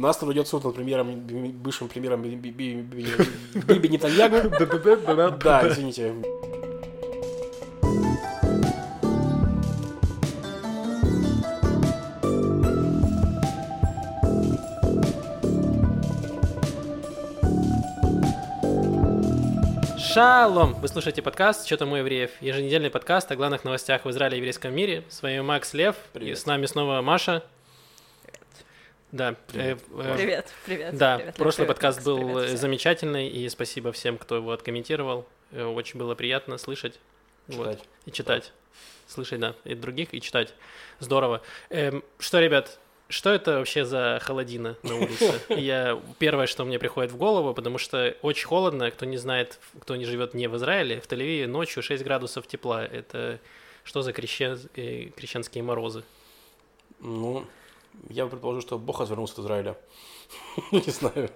У нас тут идет суд над премьером, бывшим премьером Биби Нетаньягу. Да, извините. Шалом! Вы слушаете подкаст «Что там у евреев?» Еженедельный подкаст о главных новостях в Израиле и еврейском мире. С вами Макс Лев. Привет. И с нами снова Маша. Да. Привет. э, э, Привет, привет. Да, привет, прошлый привет, подкаст был привет э, замечательный, и спасибо всем, кто его откомментировал. Э, Очень было приятно слышать. Вот. Читать. И читать. Слышать, да, и других, и читать. Здорово. Эм, что, ребят, что это вообще за холодина на улице? Я первое, что мне приходит в голову, потому что очень холодно, кто не знает, кто не живет не в Израиле, в Тель-Авиве ночью 6 градусов тепла. Это что за крещен- э, крещенские морозы? Ну, я предположу, что Бог развернулся от Израиля. Не знаю.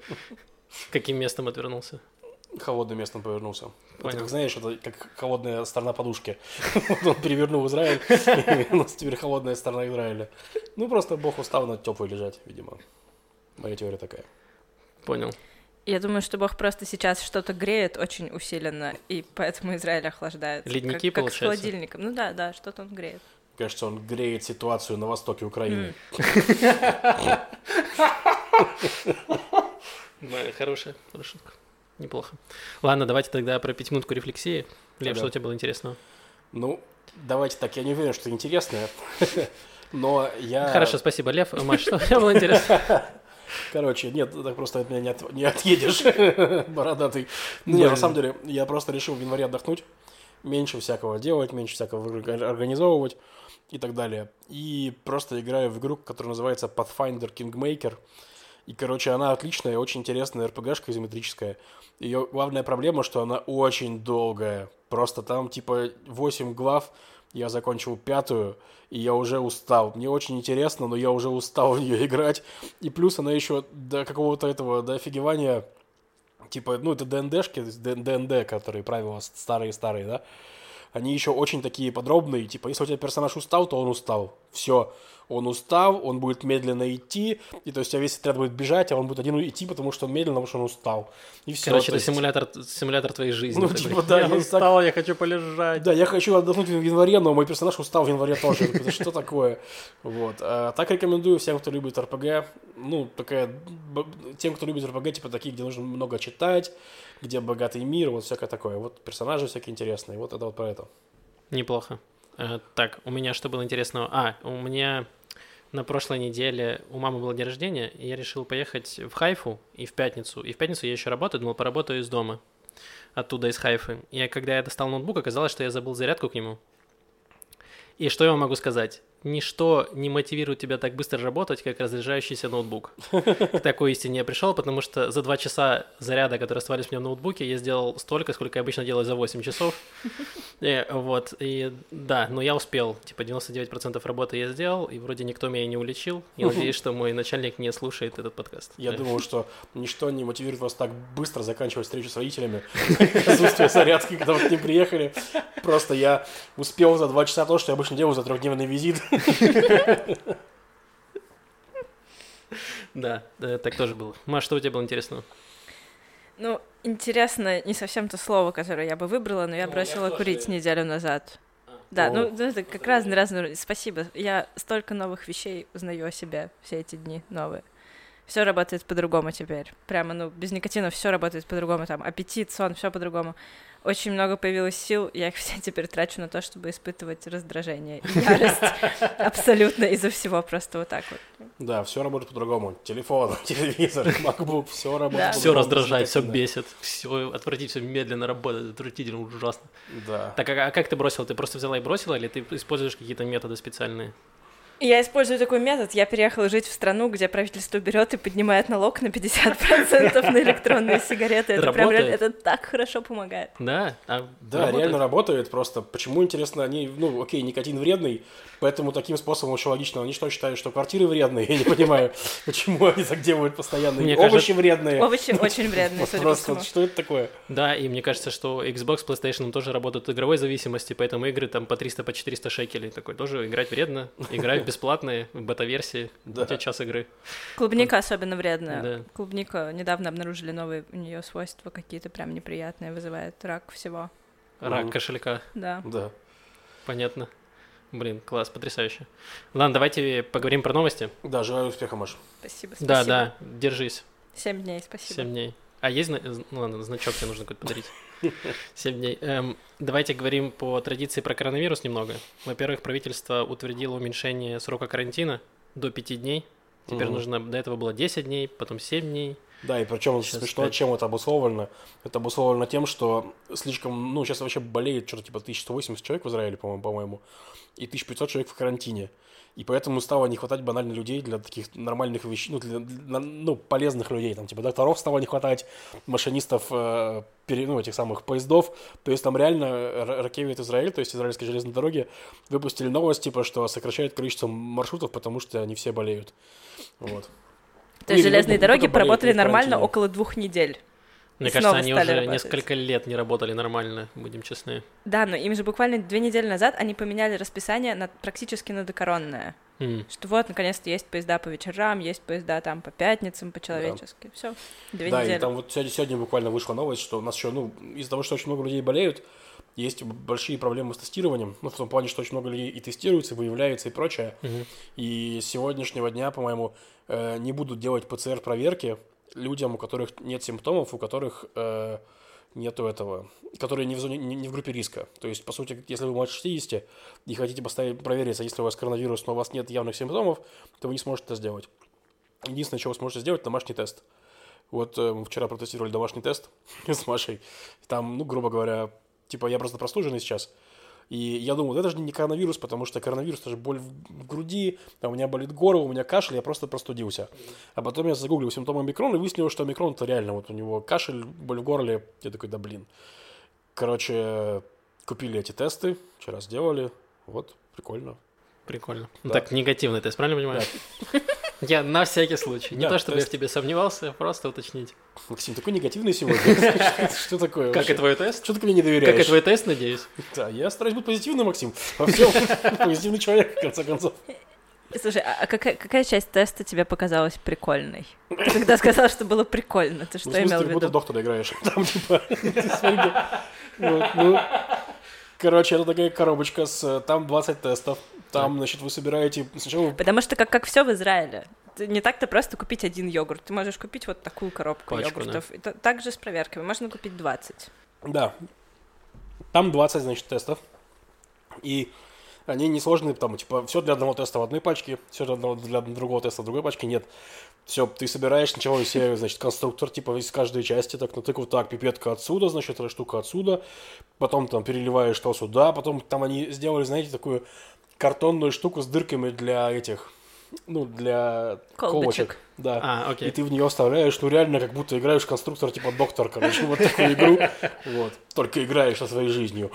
Каким местом отвернулся? Холодным местом повернулся. Это, Понял. как знаешь, это как холодная сторона подушки. Вот Он перевернул Израиль, и у нас теперь холодная сторона Израиля. Ну, просто Бог устал на теплой лежать, видимо. Моя теория такая. Понял. Я думаю, что Бог просто сейчас что-то греет очень усиленно, и поэтому Израиль охлаждается. Ледники, как, как с получается? холодильником. Ну да, да, что-то он греет. Кажется, он греет ситуацию на востоке Украины. Хорошая, хорошая. Неплохо. Ладно, давайте тогда про пятиминутку рефлексии. Лев, что у тебя было интересного? Ну, давайте так, я не уверен, что интересное, но я... Хорошо, спасибо, Лев. Маш, что у тебя было интересно? Короче, нет, так просто от меня не, от- не отъедешь, бородатый. Ну, не, на самом деле, я просто решил в январе отдохнуть, меньше всякого делать, меньше всякого орга- организовывать и так далее. И просто играю в игру, которая называется Pathfinder Kingmaker. И, короче, она отличная, очень интересная RPG-шка изометрическая. Ее главная проблема, что она очень долгая. Просто там, типа, 8 глав, я закончил пятую, и я уже устал. Мне очень интересно, но я уже устал в нее играть. И плюс она еще до какого-то этого, до офигевания, типа, ну, это ДНДшки, ДНД, которые правила старые-старые, да, они еще очень такие подробные, типа, если у тебя персонаж устал, то он устал. Все. Он устал, он будет медленно идти, и то есть у тебя весь отряд будет бежать, а он будет один идти, потому что он медленно, потому что он устал. И все. Короче, это симулятор, симулятор твоей жизни. Ну, типа, да, я я устал, я хочу полежать. Да, я хочу отдохнуть в январе, но мой персонаж устал в январе тоже. Я такой, «Да Что такое? Вот. А, так рекомендую всем, кто любит РПГ. Ну, такая... Тем, кто любит РПГ, типа такие, где нужно много читать, где богатый мир, вот всякое такое. Вот персонажи всякие интересные. Вот это вот про это. Неплохо. Э, Так, у меня что было интересного? А, у меня на прошлой неделе у мамы был день рождения, и я решил поехать в Хайфу и в пятницу. И в пятницу я еще работаю, думал, поработаю из дома. Оттуда, из Хайфы. И когда я достал ноутбук, оказалось, что я забыл зарядку к нему. И что я вам могу сказать? Ничто не мотивирует тебя так быстро работать, как разряжающийся ноутбук. К такой истине я пришел, потому что за два часа заряда, которые оставались у меня в ноутбуке, я сделал столько, сколько я обычно делаю за 8 часов. И, вот, и да, но я успел. Типа 99% работы я сделал, и вроде никто меня не уличил. И надеюсь, что мой начальник не слушает этот подкаст. Я Э, думал, что ничто не мотивирует вас так быстро заканчивать встречу с родителями. Отсутствие зарядки, когда вы к ним приехали. Просто я успел за два часа то, что я обычно делаю за трехдневный визит. Да, так тоже было. Маш, что у тебя было интересного? Ну, интересно, не совсем то слово, которое я бы выбрала, но я Ну, бросила курить неделю назад. Да, О. ну это как разные разные. Спасибо. Я столько новых вещей узнаю о себе все эти дни новые. Все работает по-другому теперь. Прямо, ну, без никотина все работает по-другому. Там аппетит, сон, все по-другому. Очень много появилось сил, я их все теперь трачу на то, чтобы испытывать раздражение и ярость абсолютно из-за всего, просто вот так вот. Да, все работает по-другому. Телефон, телевизор, MacBook, все работает Все раздражает, все бесит, все отвратительно, все медленно работает, отвратительно, ужасно. Да. Так, а, а как ты бросил? Ты просто взяла и бросила, или ты используешь какие-то методы специальные? Я использую такой метод. Я переехала жить в страну, где правительство берет и поднимает налог на 50% на электронные сигареты. Это прям это так хорошо помогает. Да? А Да, работает? реально работает просто. Почему, интересно, они, ну, окей, никотин вредный, поэтому таким способом очень логично. Они что, считают, что квартиры вредные? Я не понимаю, почему они так делают постоянно. Мне Овощи кажется- вредные. Овощи очень вредные, судя Просто, что это такое? Да, и мне кажется, что Xbox, PlayStation тоже работают от игровой зависимости, поэтому игры там по 300, по 400 шекелей. Такой тоже играть вредно, играй бесплатные, в бета-версии, Да. у тебя час игры. Клубника особенно вредная. Да. Клубника недавно обнаружили новые у нее свойства какие-то прям неприятные, вызывает рак всего. Рак кошелька, Да. Да. понятно. Блин, класс, потрясающе. Ладно, давайте поговорим про новости. Да, желаю успеха, Маш. Спасибо, Да, спасибо. да, держись. Семь дней, спасибо. Семь дней. А есть, ну ладно, значок тебе нужно какой-то подарить. Семь дней. Эм, давайте говорим по традиции про коронавирус немного. Во-первых, правительство утвердило уменьшение срока карантина до пяти дней. Теперь Мгм. нужно, до этого было 10 дней, потом 7 дней. Да, и причем Сейчас смешно, пять. чем это обусловлено. Это обусловлено тем, что слишком, ну, сейчас вообще болеет что-то типа 1180 человек в Израиле, по-моему, по-моему, и 1500 человек в карантине. И поэтому стало не хватать банально людей для таких нормальных вещей, ну, для, для, ну, полезных людей. Там, типа, докторов стало не хватать, машинистов, э, пере- ну, этих самых поездов. То есть там реально Ракевит Израиль, то есть израильские железные дороги, выпустили новость, типа, что сокращают количество маршрутов, потому что они все болеют. Вот. То есть железные дороги в нормально около двух недель. Мне кажется, они уже работать. несколько лет не работали нормально, будем честны. Да, но им же буквально две недели назад они поменяли расписание на, практически на докоронное. М. Что вот, наконец-то есть поезда по вечерам, есть поезда там по пятницам, по-человечески. Все, две да, недели. и там вот сегодня, сегодня буквально вышла новость, что у нас еще, ну, из-за того, что очень много людей болеют, есть большие проблемы с тестированием. Ну, в том плане, что очень много людей и тестируется, и выявляется, и прочее. Мгм. И с сегодняшнего дня, по-моему, э, не будут делать ПЦР-проверки людям, у которых нет симптомов, у которых э, нету этого, которые не в, зоне, не, не в группе риска. То есть, по сути, если вы младше 60 и хотите поставить, провериться, если у вас коронавирус, но у вас нет явных симптомов, то вы не сможете это сделать. Единственное, что вы сможете сделать, домашний тест. Вот э, мы вчера протестировали домашний тест с Машей. Там, ну, грубо говоря, типа я просто простуженный сейчас. И я думал, это же не коронавирус, потому что коронавирус это же боль в груди, а у меня болит горло, у меня кашель, я просто простудился. А потом я загуглил симптомы омикрона и выяснилось, что омикрон это реально, вот у него кашель, боль в горле. Я такой, да блин. Короче, купили эти тесты, вчера сделали, вот, прикольно. Прикольно. Ну, Да. Так, негативный тест, правильно понимаю? Я на всякий случай. Не Да, то, чтобы я в тебе сомневался, просто уточнить. Максим, такой негативный сегодня. Что такое Как и твой тест? Что ты мне не Как и доверяешь? твой тест, надеюсь? Да, я стараюсь быть позитивным, Максим. Во всем позитивный человек, в конце концов. Слушай, а а какая, какая часть теста тебе показалась прикольной? Ты когда сказал, что было прикольно, ты что Ну, в смысле, имел ты в виду? доктора играешь. Там, типа, ты ну, Короче, это такая коробочка с... Там 20 тестов. Там, значит, вы собираете... Сначала Потому что как, как все в Израиле. Не так-то просто купить один йогурт. Ты можешь купить вот такую коробку Пачку, йогуртов. И та- так же с проверками. Можно купить 20. Да. Там 20, значит, тестов. И они несложные, там, типа, все для одного теста в одной пачке, все для, одного, для другого теста в другой пачке. Нет. Все, ты собираешь из себя, значит, конструктор, типа, из каждой части, так, натыкал, так, пипетка отсюда, значит, эта штука отсюда, потом там переливаешь то сюда, потом там они сделали, знаете, такую картонную штуку с дырками для этих, ну, для Колбочек. колбочек. Да. А, И окей. ты в нее вставляешь, ну реально как будто играешь в конструктор типа доктор, короче, вот такую игру. Вот. Только играешь со своей жизнью.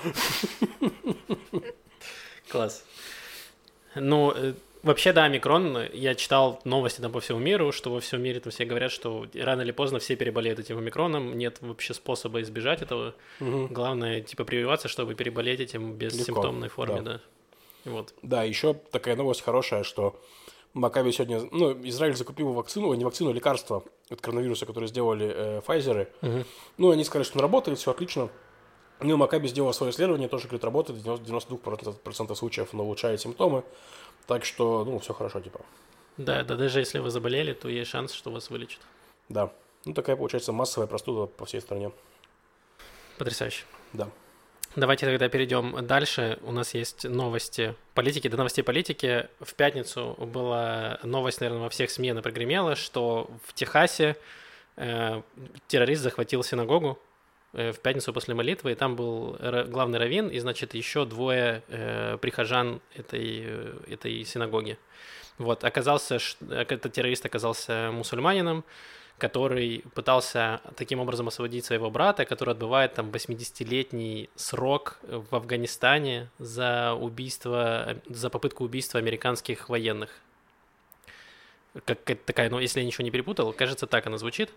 Класс. Ну, э, вообще, да, омикрон, я читал новости там по всему миру, что во всем мире там все говорят, что рано или поздно все переболеют этим омикроном, нет вообще способа избежать этого. Главное, типа, прививаться, чтобы переболеть этим без Легко, симптомной форме, да. да. Вот. Да, еще такая новость хорошая, что Макаби сегодня, ну, Израиль закупил вакцину, не вакцину, а лекарство от коронавируса, которое сделали э, Pfizer. Мгм. Ну, они сказали, что он работает, все отлично. Ну, Макаби сделал свое исследование, тоже, говорит, работает, в 92% случаев он улучшает симптомы. Так что, ну, все хорошо, типа. Да, да, даже если вы заболели, то есть шанс, что вас вылечат. Да. Ну, такая, получается, массовая простуда по всей стране. Потрясающе. Да. Давайте тогда перейдем дальше. У нас есть новости политики. До новостей политики в пятницу была новость, наверное, во всех СМИ она прогремела, что в Техасе э, террорист захватил синагогу в пятницу после молитвы, и там был главный раввин, и, значит, еще двое э, прихожан этой, э, этой синагоги. Вот, оказался, э, этот террорист оказался мусульманином, который пытался таким образом освободить своего брата, который отбывает там 80-летний срок в Афганистане за убийство, за попытку убийства американских военных. Как какая-то такая, ну, если я ничего не перепутал, кажется, так она звучит.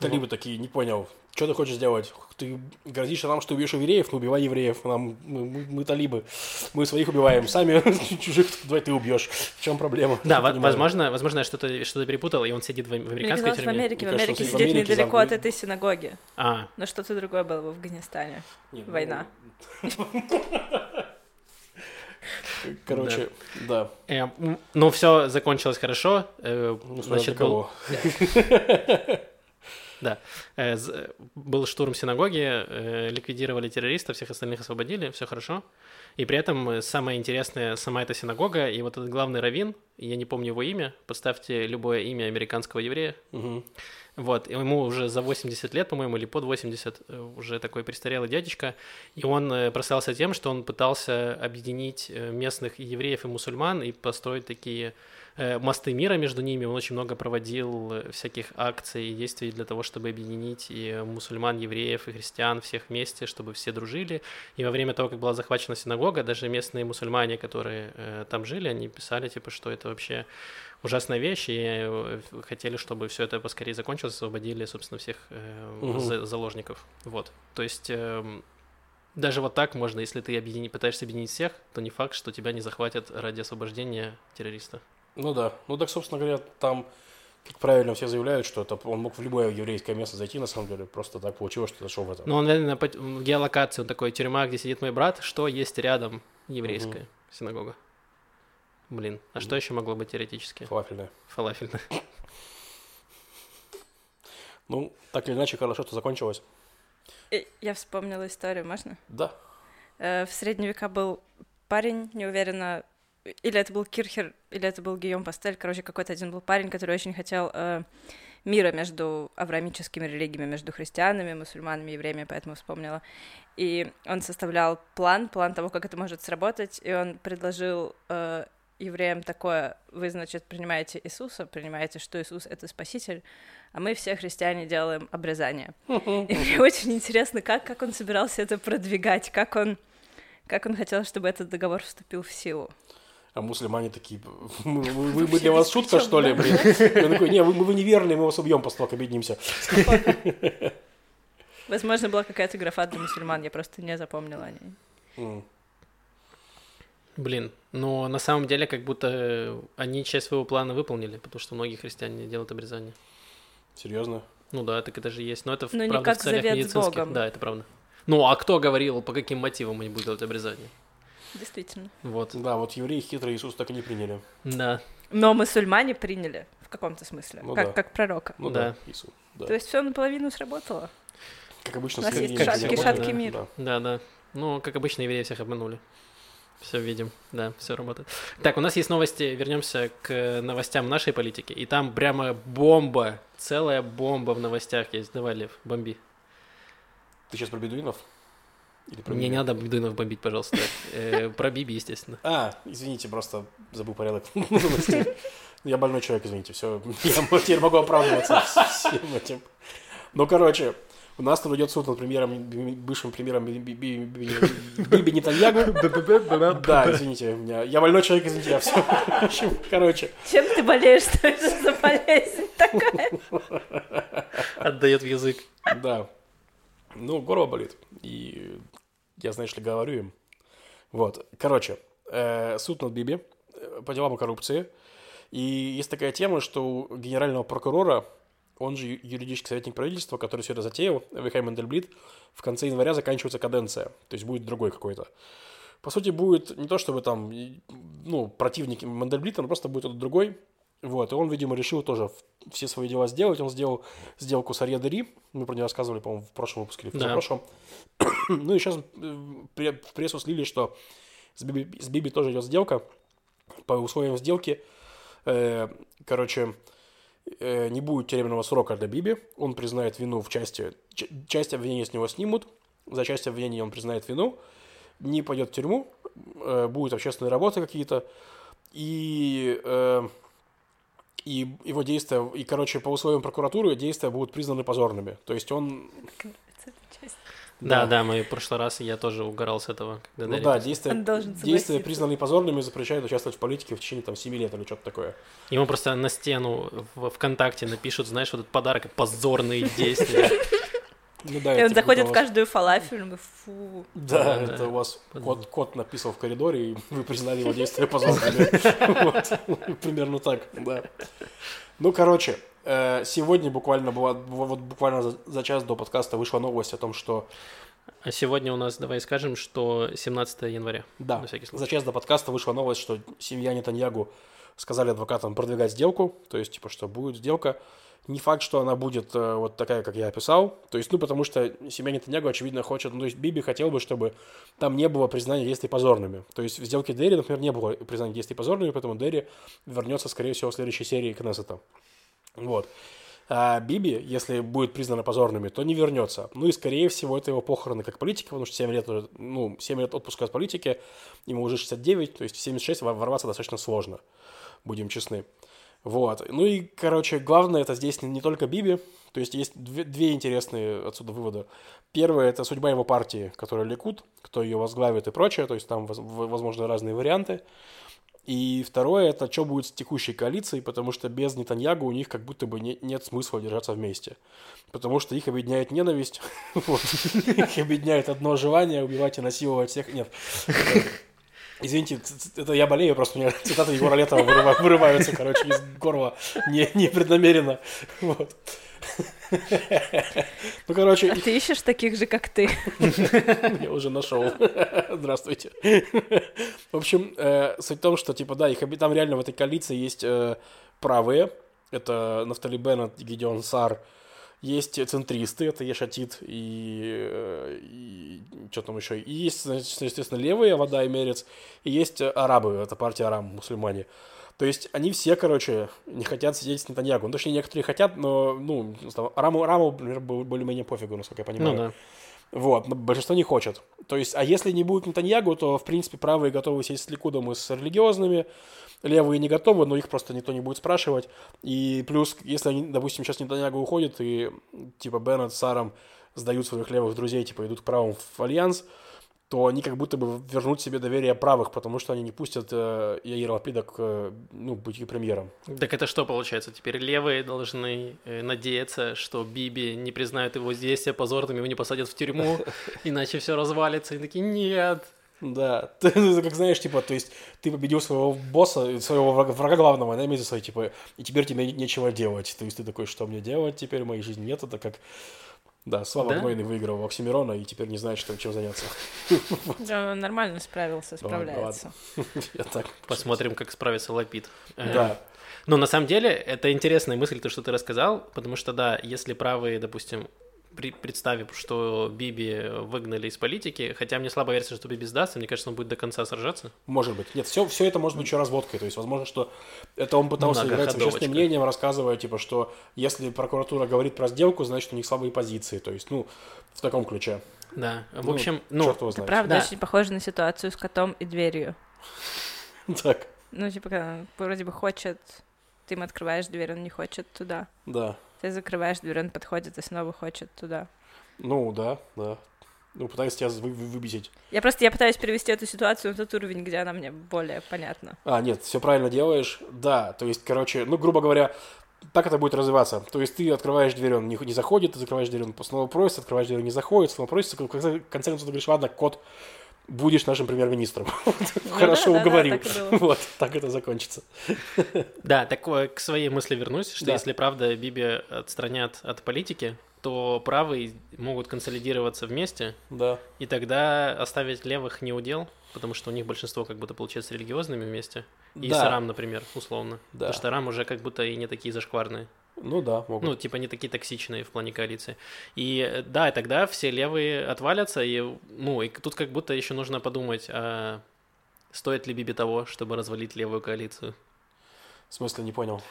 Талибы такие, не понял, что ты хочешь сделать? Ты грозишь нам, что убьешь евреев, ну убивай евреев, нам, мы, мы, мы талибы, мы своих убиваем, сами чужих давай ты убьешь. В чем проблема? Да, возможно, возможно, я что-то что перепутал, и он сидит в, американской казалось, в тюрьме. Америке. В Америке сидит недалеко от этой синагоги. А, Но что-то другое было в Афганистане. Ну, Война. Короче, да. э, ну, все закончилось хорошо. э, Ну, значит, для кого. Да. Э, з- Был штурм синагоги, э, ликвидировали террористов, всех остальных освободили, все хорошо. И при этом э, самое интересное сама эта синагога и вот этот главный раввин, я не помню его имя, поставьте любое имя американского еврея. Мгм. Вот, ему уже за 80 лет, по-моему, или под 80, э, уже такой престарелый дядечка, и он э, прославился тем, что он пытался объединить э, местных евреев и мусульман и построить такие э, мосты мира между ними. Он очень много проводил э, всяких акций и действий для того, чтобы объединить и э, мусульман, евреев и христиан всех вместе, чтобы все дружили. И во время того, как была захвачена синагога, даже местные мусульмане, которые э, там жили, они писали, типа, что это вообще ужасная вещь, и э, хотели, чтобы все это поскорее закончилось, освободили, собственно, всех э, за- заложников. Вот. То есть эм, даже вот так можно, если ты объедини- пытаешься объединить всех, то не факт, что тебя не захватят ради освобождения террориста. Ну да. Ну так, собственно говоря, там, как правильно все заявляют, что это он мог в любое еврейское место зайти, на самом деле. Просто так получилось, что зашел в это. Но он, наверное, в геолокации, он такой, тюрьма, где сидит мой брат, что есть рядом еврейская синагога. Блин, а что еще могло быть теоретически? Фалафельное. Фалафельная. Ну, так или иначе, хорошо, что закончилось. И Я вспомнила историю, можно? Да. Э, В средние века был парень, не уверена, или это был Кирхер, или это был Гийом Пастель, короче, какой-то один был парень, который очень хотел э, мира между авраамическими религиями, между христианами, мусульманами, евреями, поэтому вспомнила. И он составлял план, план того, как это может сработать, и он предложил э, евреям такое, вы, значит, принимаете Иисуса, принимаете, что Иисус — это Спаситель, а мы все христиане делаем обрезание. И мне очень интересно, как, как он собирался это продвигать, как он, как он хотел, чтобы этот договор вступил в силу. А мусульмане такие, мы, мы- мы- мы для вас шутка, что ли, блин? Я такой, не, вы, вы неверные, мы вас убьем после того, как объединимся. Возможно, была какая-то графа для мусульман, я просто не запомнила о ней. Блин, но на самом деле как будто они часть своего плана выполнили, потому что многие христиане не делают обрезание. Серьезно? Ну да, так это же есть. Но это, в- Но не правда, как в целях медицинских. Богом. Да, это правда. Ну, а кто говорил, по каким мотивам они будут делать обрезание? Действительно. Вот. Да, вот евреи хитрые Иисус так и не приняли. Да. Но мусульмане приняли в каком-то смысле, Ну как, да. как пророка. Ну Да. да, Иисус. Да. То есть все наполовину сработало. Как обычно, у нас есть шаткий- шаткий работает. мир. Да. Да, да. Ну, как обычно, евреи всех обманули. Все видим, да, все работает. Так, у нас есть новости, вернемся к новостям нашей политики. И там прямо бомба, целая бомба в новостях есть. Давай, Лев, бомби. Ты сейчас про бедуинов? Или про Мне не надо бедуинов бомбить, пожалуйста. Э, Про Биби, естественно. А, извините, просто забыл порядок. новостей. Я больной человек, извините, все. Я теперь могу оправдываться всем этим. Ну, короче, у нас тут идет суд над премьером, бывшим премьером Би- Би- Би- Би- Биби Нетаньягу. Да, извините, меня- я больной человек, извините, я все. Короче, Чем ты болеешь? Что это за болезнь такая? Отдает в язык. да. Ну, горло болит. И я, знаешь ли, говорю им. Вот, короче, э, суд над Биби э, по делам о коррупции. И есть такая тема, что у генерального прокурора, он же юридический советник правительства, который все это затеял, Вихай Мендельблит, в конце января заканчивается каденция. То есть будет другой какой-то. По сути, будет не то, чтобы там, ну, противник Мендельблита, но просто будет другой. Вот, и он, видимо, решил тоже все свои дела сделать. Он сделал сделку с Арье Дери. Мы про нее рассказывали, по-моему, в прошлом выпуске или в Да. прошлом. ну и сейчас в прессу слили, что с Биби, с Биби тоже идет сделка. По условиям сделки, э, короче, э, не будет тюремного срока для Биби. Он признает вину в части... часть обвинения с него снимут. За часть обвинения он признает вину. Не пойдет в тюрьму. э, будут общественные работы какие-то. И... э, и его действия, и, короче, по условиям прокуратуры действия будут признаны позорными. То есть он... Да, да, мы в прошлый раз, я тоже угорал с этого. Когда Ну да, действия, действия, признанные позорными, запрещают участвовать в политике в течение там 7 лет или что-то такое. Ему просто на стену в ВКонтакте напишут, знаешь, вот этот подарок, позорные действия. Ну да, И он заходит в вас- каждую фалафель, он говорит, фу. Да, Да, это да. у вас кот, кот написал в коридоре, и вы признали его действия позорными. Вот. Примерно так, да. Ну, короче, э, сегодня буквально была, вот буквально за- за час до подкаста вышла новость о том, что А сегодня у нас, давай скажем, что 17 января. Да, На всякий за случай. час до подкаста вышла новость, что семья Нетаньягу сказали адвокатам продвигать сделку, то есть, типа, что будет сделка. Не факт, что она будет э, вот такая, как я описал. То есть, ну, потому что семья Нетаньягу, очевидно, хочет... Ну, то есть, Биби хотел бы, чтобы там не было признания действий позорными. То есть, в сделке Дерри, например, не было признания действий позорными, поэтому Дерри вернется, скорее всего, в следующей серии Кнессета. Вот. А Биби, если будет признано позорными, то не вернется. Ну и, скорее всего, это его похороны как политика, потому что 7 лет, уже, ну, 7 лет отпуска от политики, ему уже 69, то есть в 76 во- ворваться достаточно сложно, будем честны. Вот. Ну и, короче, главное это здесь не, не только Биби, то есть есть две, две интересные отсюда вывода. Первое – это судьба его партии, которая Ликут, кто ее возглавит и прочее, то есть там, возможно, разные варианты. И второе, это что будет с текущей коалицией, потому что без Нетаньягу у них как будто бы не- нет смысла держаться вместе. Потому что их объединяет ненависть, их объединяет одно желание убивать и насиловать всех. Нет. Извините, это я болею, просто у меня цитаты Егора Летова вырыва- вырываются, короче, из горла не, непреднамеренно. Вот. Ну, короче, А ты ищешь таких же, как ты. я уже нашел. Здравствуйте. В общем, э, суть в том, что, типа, да, их там реально в этой коалиции есть э, правые. Это Нафтали Беннет, Гидеон Сар. Есть центристы, это Ешатит и, э, и что там еще. И есть, значит, естественно, левые, Вода и Мерец. И есть арабы, это партия Арам, мусульмане. То есть они все, короче, не хотят сидеть с Нетаньягу. Ну, точнее, некоторые хотят, но, ну, там, Араму, Араму например, бо- более-менее пофигу, насколько я понимаю. Ну да. Вот, но большинство не хочет. То есть, а если не будет Нетаньягу, то, в принципе, правые готовы сесть с Ликудом и с религиозными, левые не готовы, но их просто никто не будет спрашивать. И плюс, если они, допустим, сейчас Нетаньягу уходит, и, типа, Беннет с Саром сдают своих левых друзей, типа, идут к правым в альянс, то они как будто бы вернут себе доверие правых, потому что они не пустят э, Яира Лапида к, э, ну, быть премьером. Так это что получается? Теперь левые должны э, надеяться, что Биби не признают его действия позорными, его не посадят в тюрьму, иначе все развалится. И такие, нет. Да, ты, ты как знаешь, типа, то есть ты победил своего босса, своего врага, врага главного, на месяц, типа, и теперь тебе не- нечего делать. То есть ты такой, что мне делать теперь, в моей жизни нет, это как... Да, Слава Да? Гнойный выиграл у Оксимирона и теперь не знает, что, чем заняться. Да, Он нормально справился, справляется. Я так... Посмотрим, как справится Лапид. Э, Да, Но на самом деле это интересная мысль, то, что ты рассказал, потому что, да, если правые, допустим, при- представив, что Биби выгнали из политики, хотя мне слабо верится, что Биби сдастся, мне кажется, он будет до конца сражаться. может быть. Нет, все, все это может быть еще разводкой. То есть, возможно, что это он пытался играть с общественным мнением, рассказывая, типа, что если прокуратура говорит про сделку, значит, у них слабые позиции. То есть, ну, в таком ключе. Да, в Ну, общем, ну, Черт его Это правда Да. очень похоже на ситуацию с котом и дверью. Так, Ну, типа, вроде бы хочет, ты ему открываешь дверь, он не хочет туда. да. Ты закрываешь дверь, он подходит и снова хочет туда. Ну, да, да. Ну, пытаюсь тебя вы- вы- выбесить. Я просто, я пытаюсь перевести эту ситуацию на тот уровень, где она мне более понятна. А, нет, все правильно делаешь. Да, то есть, короче, ну, грубо говоря, так это будет развиваться. То есть ты открываешь дверь, он не, не заходит, ты закрываешь дверь, он снова просит, открываешь дверь, он не заходит, снова просит. В конце, в конце концов ты говоришь, ладно, кот, будешь нашим премьер-министром. Хорошо Ну да, да, уговорил. так. Вот, так это закончится. Да, так э, к своей мысли вернусь, что Да. если правда Биби отстранят от политики, то правые могут консолидироваться вместе, Да. и тогда оставить левых не удел, потому что у них большинство как будто получается религиозными вместе. И Да. с Арам, например, условно. Да. Потому что Арам уже как будто и не такие зашкварные. Ну да, могут. Ну, типа не такие токсичные в плане коалиции. И э, да, и тогда все левые отвалятся, и, ну, и тут как будто еще нужно подумать, а стоит ли Биби того, чтобы развалить левую коалицию? В смысле, не понял.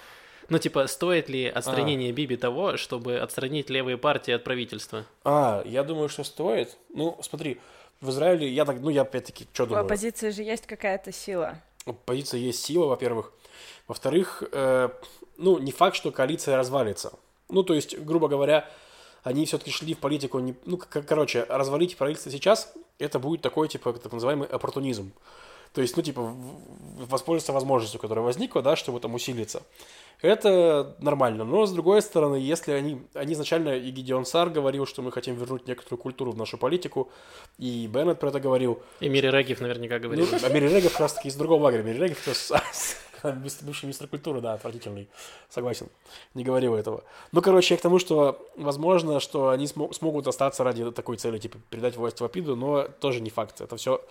Ну, типа, стоит ли А. отстранение Биби того, чтобы отстранить левые партии от правительства? А, я думаю, что стоит. Ну, смотри, в Израиле, я так, ну, я опять-таки, что У думаю? оппозиции же есть какая-то сила. Оппозиция есть сила, во-первых. Во-вторых, э, ну, не факт, что коалиция развалится. Ну, то есть, грубо говоря, они все-таки шли в политику, не, ну, к- короче, развалить правительство сейчас, это будет такой, типа, так называемый оппортунизм. То есть, ну, типа, воспользоваться возможностью, которая возникла, да, чтобы там усилиться. Это нормально. Но, с другой стороны, если они... Они изначально, и Гидеон Сар говорил, что мы хотим вернуть некоторую культуру в нашу политику, и Беннет про это говорил. И Мири Регев наверняка Ну, говорил. а Мири Регов как раз таки из другого лагеря. Мири с- бывший министр культуры, да, отвратительный. Согласен. Не говорил этого. Ну, короче, я к тому, что возможно, что они смо- смогут остаться ради такой цели, типа, передать власть Вапиду, но тоже не факт. Это все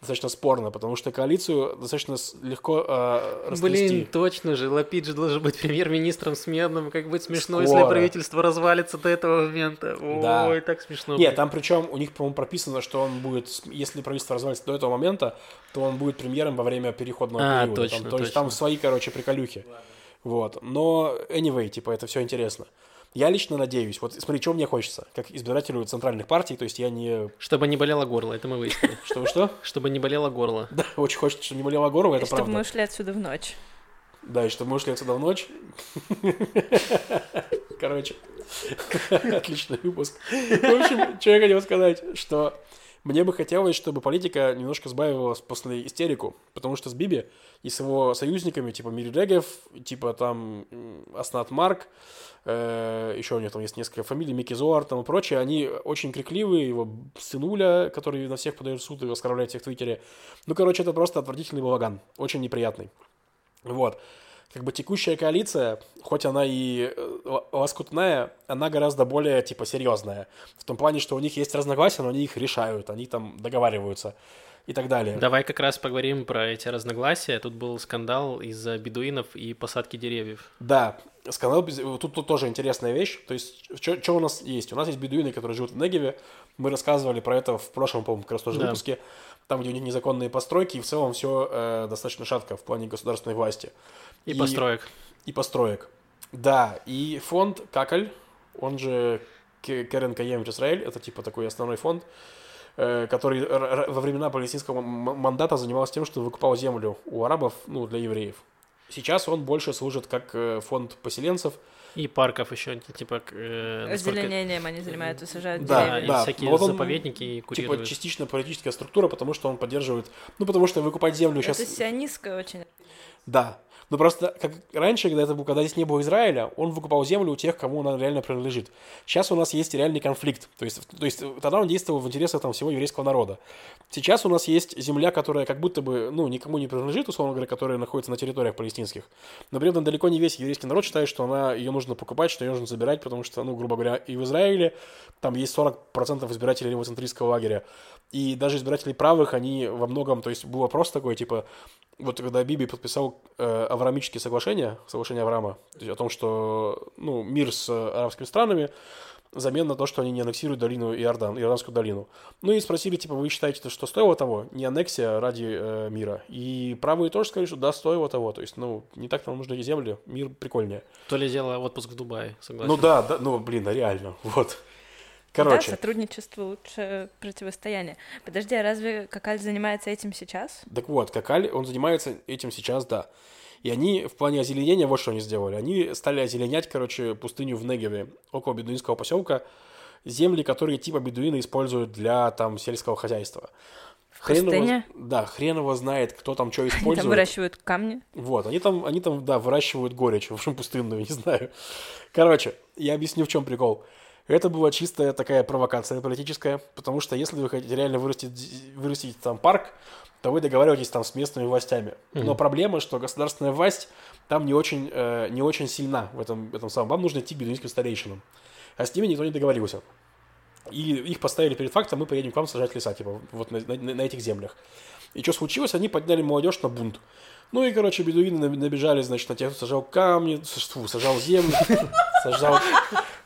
достаточно спорно, потому что коалицию достаточно легко э, растрясти. Блин, точно же, Лапид же должен быть премьер-министром сменным. Как будет смешно, если Скоро. правительство развалится до этого момента. Да. Ой, так смешно. Нет, будет. там причем у них, по-моему, прописано, что он будет, если правительство развалится до этого момента, то он будет премьером во время переходного А, периода. точно, Там- то есть там точно. свои, короче, приколюхи. Вот. Но, anyway, типа, это все интересно. Я лично надеюсь, вот смотри, что мне хочется, как избирателю центральных партий, то есть я не... Чтобы не болело горло, это мы выяснили. Что, что? Чтобы не болело горло. Да, очень хочется, чтобы не болела Горова, это Чтобы правда. мы ушли отсюда в ночь. Да, и чтобы мы ушли отсюда в ночь. Короче, отличный выпуск. В общем, что я хотел сказать, что мне бы хотелось, чтобы политика немножко сбавилась после истерику, потому что с Биби и с его союзниками, типа Мири типа там Аснат Марк, э, еще у него там есть несколько фамилий, Микки Зоар там и прочее, они очень крикливые, его сынуля, который на всех подает в суд и оскорбляет всех в Твиттере. Ну, короче, это просто отвратительный балаган, очень неприятный. Вот. Как бы текущая коалиция, хоть она и э, лоскутная, она гораздо более, типа, серьезная. В том плане, что у них есть разногласия, но они их решают, они там договариваются и так далее. Давай как раз поговорим про эти разногласия. Тут был скандал из-за бедуинов и посадки деревьев. Да, скандал, тут, тут тоже интересная вещь. То есть, что у нас есть? У нас есть бедуины, которые живут в Негеве. Мы рассказывали про это в прошлом, по-моему, как раз тоже Да. выпуске. Там, где у них незаконные постройки, и в целом все достаточно шатко в плане государственной власти. И, построек. и построек. Да, и фонд Какаль, он же Керен Каем Израиль, это типа такой основной фонд, э, который р- р- во времена палестинского мандата занимался тем, что выкупал землю у арабов, ну, для евреев. Сейчас он больше служит как э, фонд поселенцев. И парков еще, типа... э, насколько- они занимаются, сажают Да, Да, деревья. и да. всякие Ну, вот он, заповедники и Типа курируют. частично политическая структура, потому что он поддерживает... Ну, потому что выкупать землю сейчас... Это сионистское очень. Да. Ну просто, как раньше, когда, это, был- когда здесь не было Израиля, он выкупал землю у тех, кому она реально принадлежит. Сейчас у нас есть реальный конфликт. То есть, то есть тогда он действовал в интересах там, всего еврейского народа. Сейчас у нас есть земля, которая как будто бы ну, никому не принадлежит, условно говоря, которая находится на территориях палестинских. Но при этом далеко не весь еврейский народ считает, что она, ее нужно покупать, что ее нужно забирать, потому что, ну, грубо говоря, и в Израиле там есть 40% избирателей левоцентристского лагеря. И даже избиратели правых, они во многом, то есть был вопрос такой, типа, вот когда Биби подписал э, Авраамические соглашения, соглашение Авраама, то есть о том, что ну, мир с арабскими странами замен на то, что они не аннексируют долину Иордан, Иорданскую долину. Ну и спросили, типа, вы считаете, что стоило того? Не аннексия ради э, мира. И правые тоже сказали, что да, стоило того. То есть, ну, не так нам нужны земли, мир прикольнее. То ли дело отпуск в Дубае, согласен. Ну да, да, ну, блин, да, реально, вот. Да, Короче, сотрудничество лучше противостояние. Подожди, а разве Какаль занимается этим сейчас? Так вот, Какаль, он занимается этим сейчас, да. И они в плане озеленения вот что они сделали. Они стали озеленять, короче, пустыню в Негеве, около бедуинского поселка, земли, которые типа бедуины используют для там сельского хозяйства. Хрен его- да, хрен его знает, кто там что Они там использует. выращивают камни. Вот, они там, они там, да, выращивают горечь, в общем, пустынную, не знаю. Короче, я объясню, в чем прикол. Это была чистая такая провокация политическая, потому что если вы хотите реально вырастить, вырастить там парк, то вы договариваетесь там с местными властями. Но проблема, что государственная власть там не очень, э, не очень сильна в этом, в этом самом. Вам нужно идти к бедуинским старейшинам. А с ними никто не договорился. И их поставили перед фактом, мы поедем к вам сажать леса, типа, вот на, на- на этих землях. И что случилось? Они подняли молодежь на бунт. Ну и, короче, бедуины наб- набежали, значит, на тех, кто сажал камни, фу, сажал землю, сажал...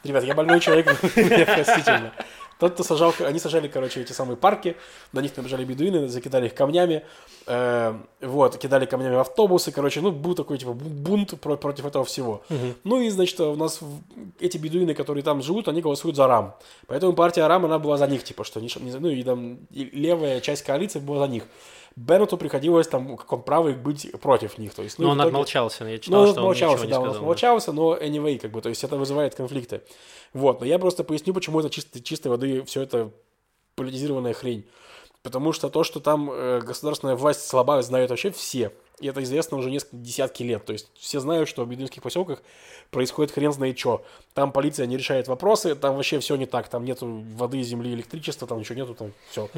Ребят, я больной человек, меня простительно. Тот, кто сажал, они сажали, короче, эти самые парки, на них набежали бедуины, закидали их камнями, э, вот, кидали камнями в автобусы, короче, ну, был такой, типа, бу- бунт про- против этого всего. Ну и, значит, у нас эти бедуины, которые там живут, они голосуют за РАМ. Поэтому партия РАМ, она была за них, типа, что, не ну, и там и левая часть коалиции была за них. Беннету приходилось там, как он правый, быть против них. То есть, Ну, в он итоге- отмолчался, я ну, читал, он что он ничего отмолчался, не да, он сказал. да. отмолчался, но anyway, как бы, то есть это вызывает конфликты. Вот, но я просто поясню, почему это чисто, чистой воды все это политизированная хрень. Потому что то, что там э, государственная власть слаба, знают вообще все. И это известно уже несколько десятки лет. То есть все знают, что в бедуинских поселках происходит хрен знает что. Там полиция не решает вопросы, там вообще все не так. Там нету воды, земли, электричества, там ничего нету, там все.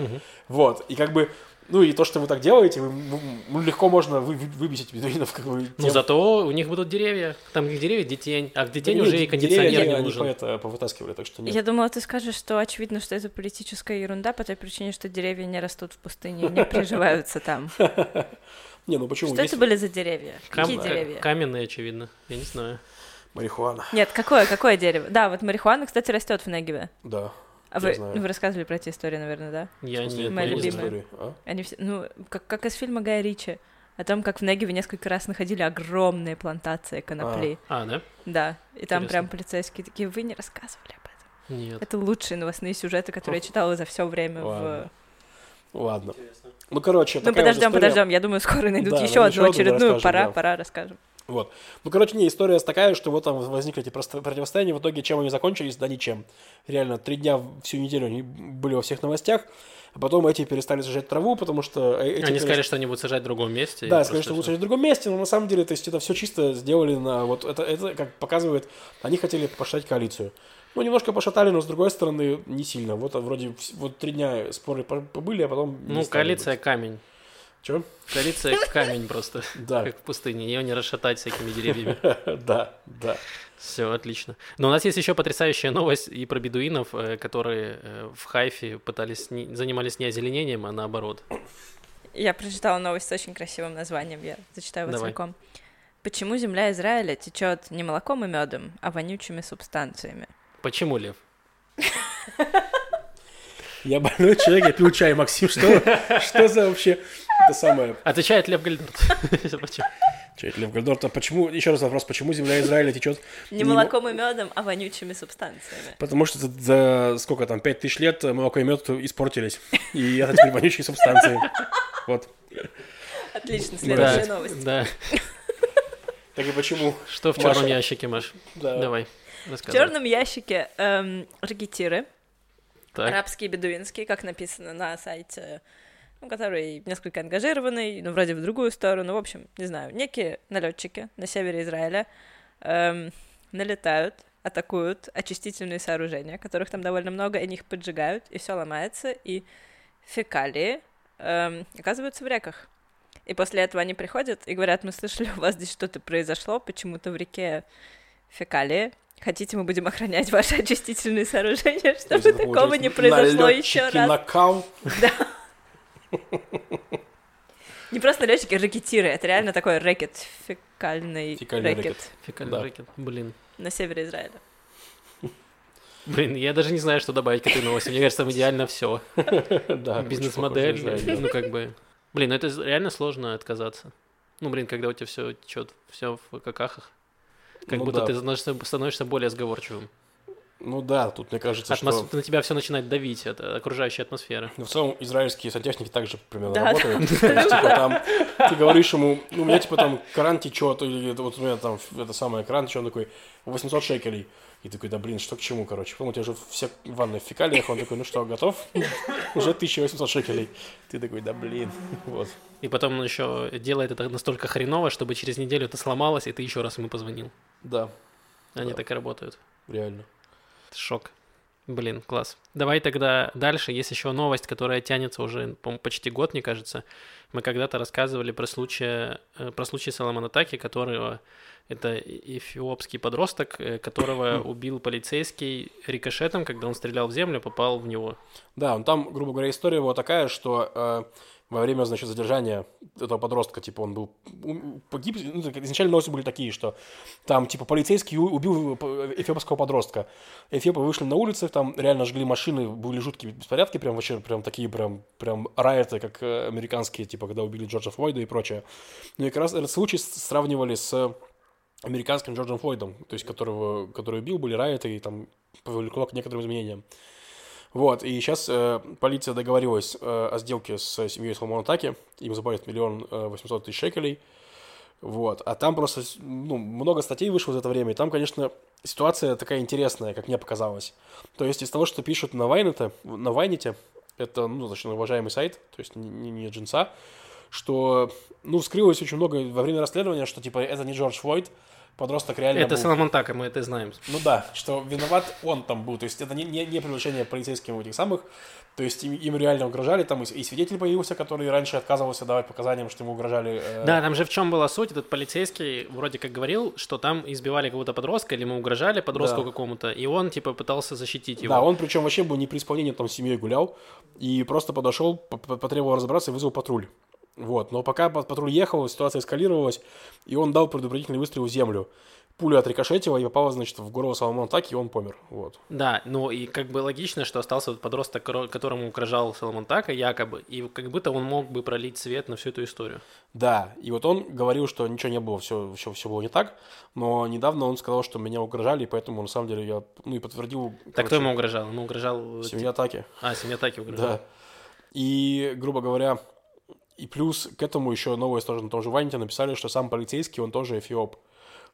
Вот. И как бы, ну и то, что вы так делаете, вы- вы- ну, легко можно вы- вы- выбесить бедуинов. Как бы, Ну, тем- зато у них будут деревья. Там где деревья, где тень. А где тень Да уже нет, и кондиционер деревья, не они нужен. это повытаскивали, так что нет. Я думала, ты скажешь, что очевидно, что это политическая ерунда по той причине, что деревья не растут в пустыне, не приживаются там. Не, ну почему? Что Есть это были за деревья? Кам- Какие ка- деревья? Каменные, очевидно. Я не знаю. Марихуана. Нет, какое, какое дерево? Да, вот марихуана, кстати, растет в Негеве. Да. А вы, знаю. вы рассказывали про эти истории, наверное, да? Я не, Моя не знаю. любимая. а? Они все, ну, как, как из фильма Гая Ричи, о том, как в Негеве несколько раз находили огромные плантации конопли. А, да? Да, и там Интересно. прям полицейские такие, вы не рассказывали об этом. Нет. Это лучшие новостные сюжеты, которые я читала за все время в... Ладно. Ладно. Ну, короче, Ну, вот подождем, история. подождем. Я думаю, скоро найдут Да, еще ну, одну еще одну, да, очередную. расскажем, пора, да. пора, расскажем. Вот. Ну, короче, не, история такая, что вот там возникли эти противостояния, в итоге чем они закончились? Да ничем. Реально, три дня, всю неделю они были во всех новостях, а потом эти перестали сажать траву, потому что... э, эти Они перес- сказали, что они будут сажать в другом месте. Да, сказали, что лучше всё. в другом месте, но на самом деле, то есть это все чисто сделали на... Вот это, это как показывает, они хотели пошатать коалицию. Ну, немножко пошатали, но с другой стороны, не сильно. Вот а, вроде вот три дня споры по- побыли, а потом... Ну, коалиция камень. Че? Коалиция камень просто, Да, как в пустыне. Ее не расшатать всякими деревьями. да, да. Все, отлично. Но у нас есть еще потрясающая новость и про бедуинов, э, которые э, в Хайфе пытались занимались не озеленением, а наоборот. Я прочитала новость с очень красивым названием, я зачитаю его целиком. Почему земля Израиля течет не молоком и медом, а вонючими субстанциями? Почему, Лев? Я больной человек, я пил чай, Максим, что, что за вообще это самое... Отвечает Лев Гальдорт. Почему? Чай, Лев Гальдорт, а почему, еще раз вопрос, почему земля Израиля течет? Не Не молоком и медом, а вонючими субстанциями. Потому что за, за сколько там, пять тысяч лет молоко и мед испортились, и это теперь вонючие субстанции. Вот. Отлично, Да. следующая новость. Да. Так и почему? Что в черном ящике, Маш? Да. Давай. В черном ящике эм, ракетиры, Так. арабские бедуинские, как написано на сайте, ну, который несколько ангажированный, ну, вроде в другую сторону, в общем, не знаю, некие налетчики на севере Израиля эм, налетают, атакуют очистительные сооружения, которых там довольно много, они их поджигают, и все ломается, и фекалии эм, оказываются в реках. И после этого они приходят и говорят, мы слышали, у вас здесь что-то произошло, почему-то в реке фекалии. Хотите, мы будем охранять ваши очистительные сооружения, чтобы такого не произошло еще раз. на кал. Не просто налетчики, а ракетиры. Это реально такой рэкет, фекальный Фекальный рэкет, рэкет. Фекальный Да. рэкет. Блин. на севере Израиля. Блин, я даже не знаю, что добавить к этой новости. Мне кажется, там идеально все. Да, Бизнес-модель, ну как бы. Блин, ну это реально сложно отказаться. Ну, блин, когда у тебя все течет, все в какахах. Как Ну будто да. ты становишься, становишься более сговорчивым. Ну да, тут мне кажется, Атмос- что... На тебя все начинает давить, это окружающая атмосфера. Ну, в целом, израильские сантехники также примерно Да, работают. То есть, типа, там, ты говоришь ему, ну, у меня, типа, там, кран течет, или вот у меня там, это самое, кран течет, он такой, 800 шекелей. И такой, да, блин, что к чему, короче. Потом у тебя же вся ванная в фекалиях, он такой, ну что, готов? Уже 1800 шекелей. Ты такой, да, блин, вот. И потом он еще делает это настолько хреново, чтобы через неделю это сломалось, и ты еще раз ему позвонил. Да, Они Да. так и работают. реально. Шок. Блин, класс. Давай тогда дальше. Есть еще новость, которая тянется уже, по почти год, мне кажется. Мы когда-то рассказывали про случай, э, про случай Соломона Таки, которого это эфиопский подросток, э, которого убил полицейский рикошетом, когда он стрелял в землю, попал в него. Да, он там, грубо говоря, история была такая, что э, во время, значит, задержания этого подростка, типа, он был погиб. Ну, изначально новости были такие, что там, типа, полицейский убил э, эфиопского подростка. Эфиопы вышли на улицы, там реально жгли машины, были жуткие беспорядки, прям вообще, прям такие, прям, прям райоты, как э, американские, типа, когда убили Джорджа Флойда и прочее. Ну и как раз этот случай сравнивали с американским Джорджем Флойдом, то есть которого, который убил, были райоты и там повлекло к некоторым изменениям. Вот, и сейчас э, полиция договорилась э, о сделке с семьей Соломона Таки, им заплатят миллион э, восемьсот тысяч шекелей, вот, а там просто, ну, много статей вышло за это время, и там, конечно, ситуация такая интересная, как мне показалось. То есть из того, что пишут на Вайнете, на Вайнете, это, ну, достаточно уважаемый сайт, то есть не, не, не джинса, что, ну, вскрылось очень много во время расследования, что, типа, это не Джордж Флойд, подросток реально Это был... Соломон Така, мы это знаем. Ну да, что виноват он там был. То есть это не, не, не привлечение полицейским этих самых. То есть им, им реально угрожали. Там и, и свидетель появился, который раньше отказывался давать показаниям, что ему угрожали. Э... Да, там же в чем была суть? Этот полицейский вроде как говорил, что там избивали какого-то подростка, или ему угрожали подростку Да. какому-то, и он типа пытался защитить его. Да, он причем вообще был не при исполнении, там с семьей гулял. И просто подошел, потребовал разобраться и вызвал патруль. Вот, но пока пат- патруль ехал, ситуация эскалировалась, и он дал предупредительный выстрел в землю. Пуля отрикошетила и попала, значит, в горло Соломона так, и он помер. Вот. Да, ну и как бы логично, что остался вот подросток, которому угрожал Соломон Така, якобы, и как будто он мог бы пролить свет на всю эту историю. Да, и вот он говорил, что ничего не было, все, все, все было не так, но недавно он сказал, что меня угрожали, и поэтому, на самом деле, я, ну, и подтвердил... Так короче, кто ему угрожал? Ему угрожал... Семья Таки. А, семья Таки угрожала. Да. И, грубо говоря, и плюс к этому еще новость тоже на том же Ванте написали, что сам полицейский, он тоже эфиоп.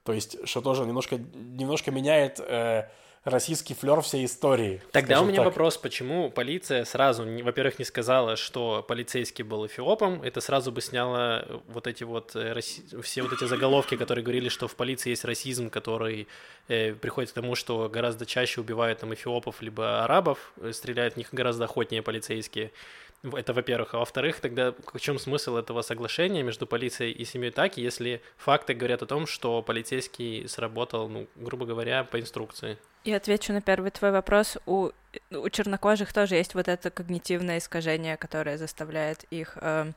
То есть, что тоже немножко, немножко меняет э, российский флер всей истории. Тогда у меня так. вопрос, почему полиция сразу, во-первых, не сказала, что полицейский был эфиопом, это сразу бы сняло вот эти вот э, раси- все вот эти заголовки, которые говорили, что в полиции есть расизм, который э, приходит к тому, что гораздо чаще убивают там эфиопов либо арабов, э, стреляют в них гораздо охотнее полицейские. Это, во-первых. А во-вторых, тогда в чем смысл этого соглашения между полицией и семьей Таки, если факты говорят о том, что полицейский сработал, ну, грубо говоря, по инструкции? Я отвечу на первый твой вопрос. У, у чернокожих тоже есть вот это когнитивное искажение, которое заставляет их... э,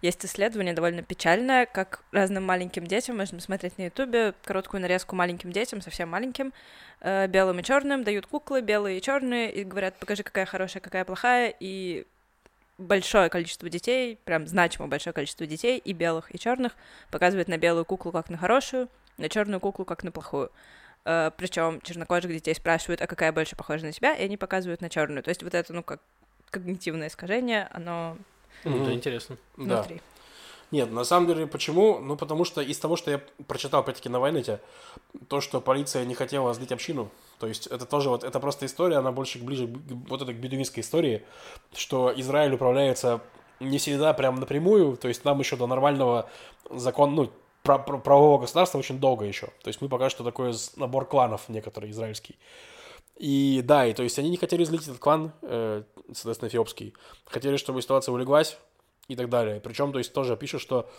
есть исследование довольно печальное, как разным маленьким детям, можно смотреть на ютубе, короткую нарезку маленьким детям, совсем маленьким, э, белым и черным, дают куклы белые и черные, и говорят, покажи, какая хорошая, какая плохая, и большое количество детей, прям значимо большое количество детей, и белых, и черных, показывает на белую куклу как на хорошую, на черную куклу как на плохую. Причем чернокожих детей спрашивают, а какая больше похожа на тебя, и они показывают на черную. То есть вот это, ну, как когнитивное искажение, оно Ну. Это интересно. Да. внутри. Нет, на самом деле, почему? Ну, потому что из того, что я прочитал, опять-таки, на Вайнете, то, что полиция не хотела сдать общину, то есть это тоже вот, это просто история, она больше ближе к вот этой бедуинской истории, что Израиль управляется не всегда прям напрямую, то есть нам еще до нормального закона, ну, пра- пра- правового государства очень долго еще. То есть мы пока что такой набор кланов некоторый израильский. И да, и то есть они не хотели злить этот клан, э, соответственно, эфиопский. Хотели, чтобы ситуация улеглась и так далее. Причем, то есть тоже пишет, что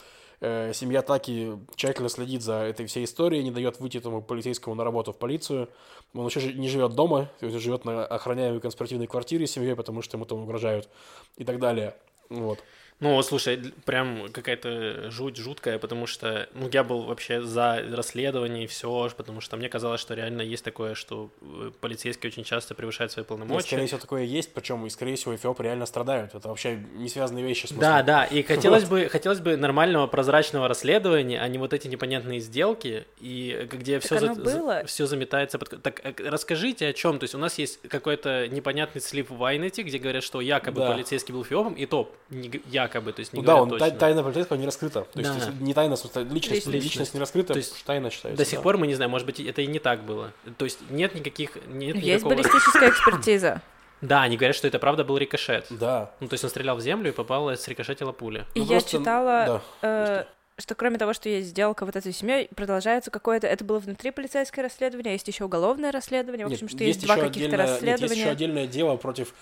э, семья Таки тщательно следит за этой всей историей, не дает выйти этому полицейскому на работу в полицию. Он жи- не живет дома, то есть живет на охраняемой конспиративной квартире с семьей, потому что ему там угрожают и так далее. Вот. Ну, вот, слушай, прям какая-то жуть жуткая, потому что, ну, я был вообще за расследование и все, потому что мне казалось, что реально есть такое, что э, полицейские очень часто превышают свои Ну, скорее полномочия. всего, такое есть, причем, и, скорее всего, эфиопы реально страдают. Это вообще не связанные вещи с Да, да, и хотелось бы, хотелось бы нормального прозрачного расследования, а не вот эти непонятные сделки, и где все, оно было. все заметается. Под... Так э, расскажите о чем. То есть у нас есть какой-то непонятный слив в Вайнете, где говорят, что якобы Да. полицейский был фиопом, и то не г- якобы, то есть не Ну да, он, точно. тайна полицейского не раскрыта. То есть, Да. если не тайна, личность, Личность. личность, не раскрыта, То есть тайна считается. До сих да. пор мы не знаем, может быть, это и не так было. То есть нет никаких... Нет Есть никакого... баллистическая экспертиза. Да, они говорят, что это правда был рикошет. Да. Ну, то есть он стрелял в землю и попала, срикошетила пуля. И Ну, я просто, читала, да. э, что кроме того, что есть сделка вот этой семьей, продолжается какое-то... Это было внутри полицейское расследование, есть еще уголовное расследование. В общем, Нет, что есть, два еще каких-то отдельное- нет, расследования. есть еще отдельное дело против,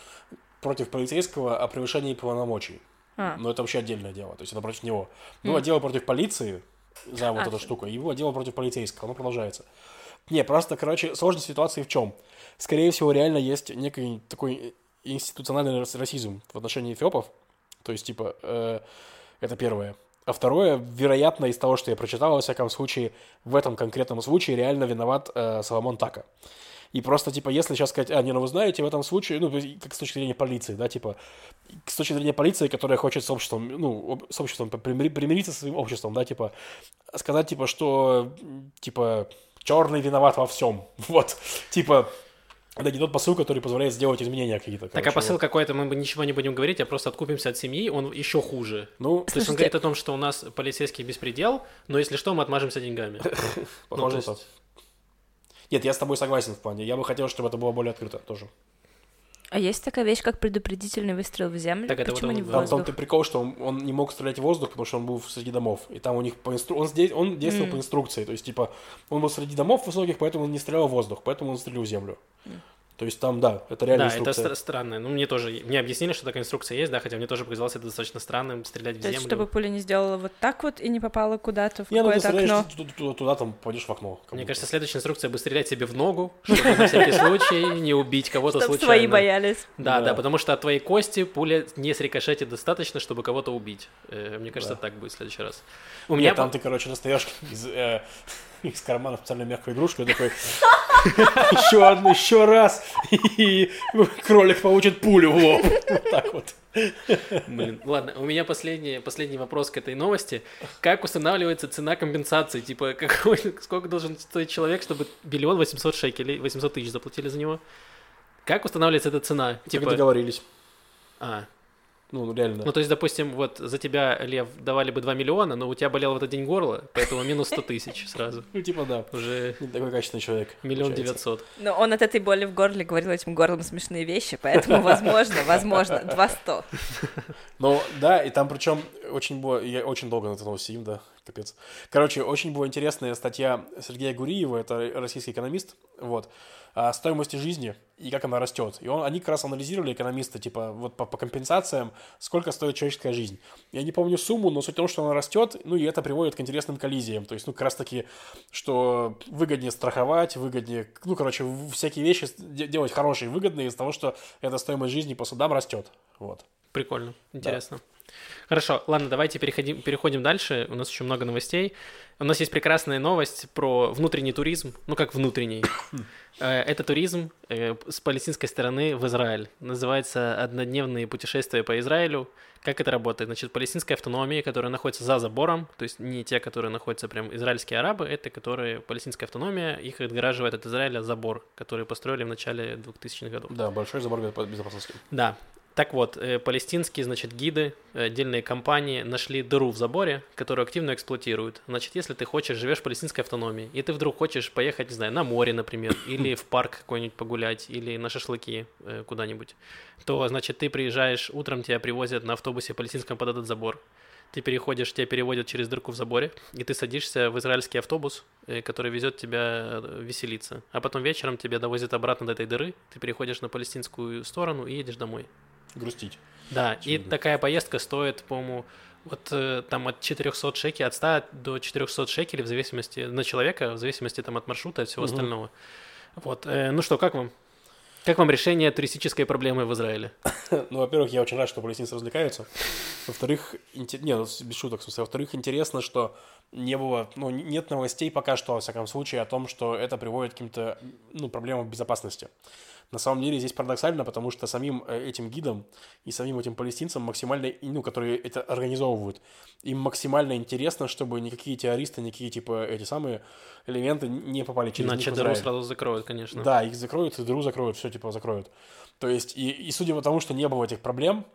против полицейского о превышении полномочий. А. Но это вообще отдельное дело. То есть это против него. Было М. дело против полиции за вот А, эту штуку, и было дело против полицейского. Оно продолжается. Не, просто, короче, сложность ситуации в чем? Скорее всего, реально есть некий такой институциональный рас- расизм в отношении эфиопов. То есть, типа, э, это первое. А второе, вероятно, из того, что я прочитал, во всяком случае, в этом конкретном случае реально виноват э, Соломон Така. И просто, типа, если сейчас сказать, а, не, ну вы знаете, в этом случае, ну, как с точки зрения полиции, да, типа, с точки зрения полиции, которая хочет с обществом, ну, с обществом примири- примириться со своим обществом, да, типа, сказать, типа, что, типа, черный виноват во всем, вот, типа, Это не тот посыл, который позволяет сделать изменения какие-то. Так, а короче, посыл вот. какой-то, мы ничего не будем говорить, а просто откупимся от семьи, он еще хуже. Ну, То есть он Слушайте- говорит о том, что у нас полицейский беспредел, но если что, мы отмажемся деньгами. похоже ну. Нет, я с тобой согласен в плане. Я бы хотел, чтобы это было более открыто тоже. А есть такая вещь, как предупредительный выстрел в землю? Так это Почему вот не он- Там в воздух? том-то прикол, что он, он не мог стрелять в воздух, потому что он был среди домов. И там у них по инстру... он, здесь, он действовал Мгм. по инструкции. То есть, типа, он был среди домов высоких, поэтому он не стрелял в воздух, поэтому он стрелил в землю. То есть там, да, это реально Да, это инструкция. стра- странно. Ну, мне тоже, мне объяснили, что такая инструкция есть, да, хотя мне тоже показалось это достаточно странным, стрелять в То есть, землю. чтобы пуля не сделала вот так вот и не попала куда-то в Не, ну ты какое-то стреляешь окно. туда, туда, туда, там попадешь в окно. Мне будто. кажется, следующая инструкция бы стрелять себе в ногу, чтобы на всякий случай не убить кого-то случайно. свои боялись. Да, да, потому что от твоей кости пуля не срикошетит достаточно, чтобы кого-то убить. Э, Мне кажется, так будет в следующий раз. У меня там ты, короче, достаешь из, из кармана специально мягкую игрушку и такой еще одну, еще раз, и кролик получит пулю в лоб. Вот так вот. Блин, ладно, у меня последний, последний вопрос к этой новости. Как устанавливается цена компенсации? Типа, какой, сколько должен стоить человек, чтобы миллион восемьсот шекелей, 800 тысяч заплатили за него? Как устанавливается эта цена? Как Типа, договорились. а, Ну, ну, реально. ну то есть, допустим, вот за тебя, Лев, давали бы 2 миллиона, но у тебя болел в этот день горло, поэтому минус 100 тысяч сразу. Ну, типа, да. Уже Не такой качественный человек. миллион девятьсот. Но он от этой боли в горле говорил этим горлом смешные вещи, поэтому, возможно, возможно, два сто. Ну, да, и там причем очень было... Я очень долго на это сидим, да, капец. Короче, очень была интересная статья Сергея Гуриева, это российский экономист, вот, о стоимости жизни и как она растет. И он, они как раз анализировали, экономисты, типа, вот по, по компенсациям, сколько стоит человеческая жизнь. Я не помню сумму, но суть в том, что она растет, ну, и это приводит к интересным коллизиям. То есть, ну, как раз таки, что выгоднее страховать, выгоднее, ну, короче, всякие вещи делать хорошие, выгодные из-за того, что эта стоимость жизни по судам растет. Вот. Прикольно, интересно. Хорошо, ладно, давайте переходим, переходим дальше. У нас еще много новостей. У нас есть прекрасная новость про внутренний туризм. Ну, как внутренний. Э, Это туризм э, с палестинской стороны в Израиль. Называется «Однодневные путешествия по Израилю». Как это работает? Значит, палестинская автономия, которая находится за забором, то есть не те, которые находятся прям израильские арабы, это которые палестинская автономия, их отгораживает от Израиля забор, который построили в начале 2000-х годов. Да, большой забор безопасности. Да. Так вот, э, палестинские, значит, гиды, э, отдельные компании нашли дыру в заборе, которую активно эксплуатируют. Значит, если ты хочешь, живешь в палестинской автономии, и ты вдруг хочешь поехать, не знаю, на море, например, или в парк какой-нибудь погулять, или на шашлыки э, куда-нибудь, то, значит, ты приезжаешь, утром тебя привозят на автобусе палестинском под этот забор. Ты переходишь, тебя переводят через дырку в заборе, и ты садишься в израильский автобус, который везет тебя веселиться. А потом вечером тебя довозят обратно до этой дыры, ты переходишь на палестинскую сторону и едешь домой. Грустить. Да, и Очевидно. такая поездка стоит, по-моему, вот э, там от 400 шекелей, от 100 до 400 шекелей в зависимости на человека, в зависимости там от маршрута и от всего Мгм. остального. Вот, э, ну что, как вам? Как вам решение туристической проблемы в Израиле? Ну, во-первых, я очень рад, что палестинцы развлекаются. Во-вторых, не, ну, без шуток, в смысле, во-вторых, интересно, что не было, ну, нет новостей пока что, во всяком случае, о том, что это приводит к каким-то, ну, проблемам безопасности. На самом деле здесь парадоксально, потому что самим э, этим гидам и самим этим палестинцам максимально, ну, которые это организовывают, им максимально интересно, чтобы никакие террористы, никакие, типа, эти самые элементы не попали через Иначе дыру сразу закроют, конечно. Да, их закроют, и дыру закроют, все типа закроют. То есть, и, и судя по тому, что не было этих проблем,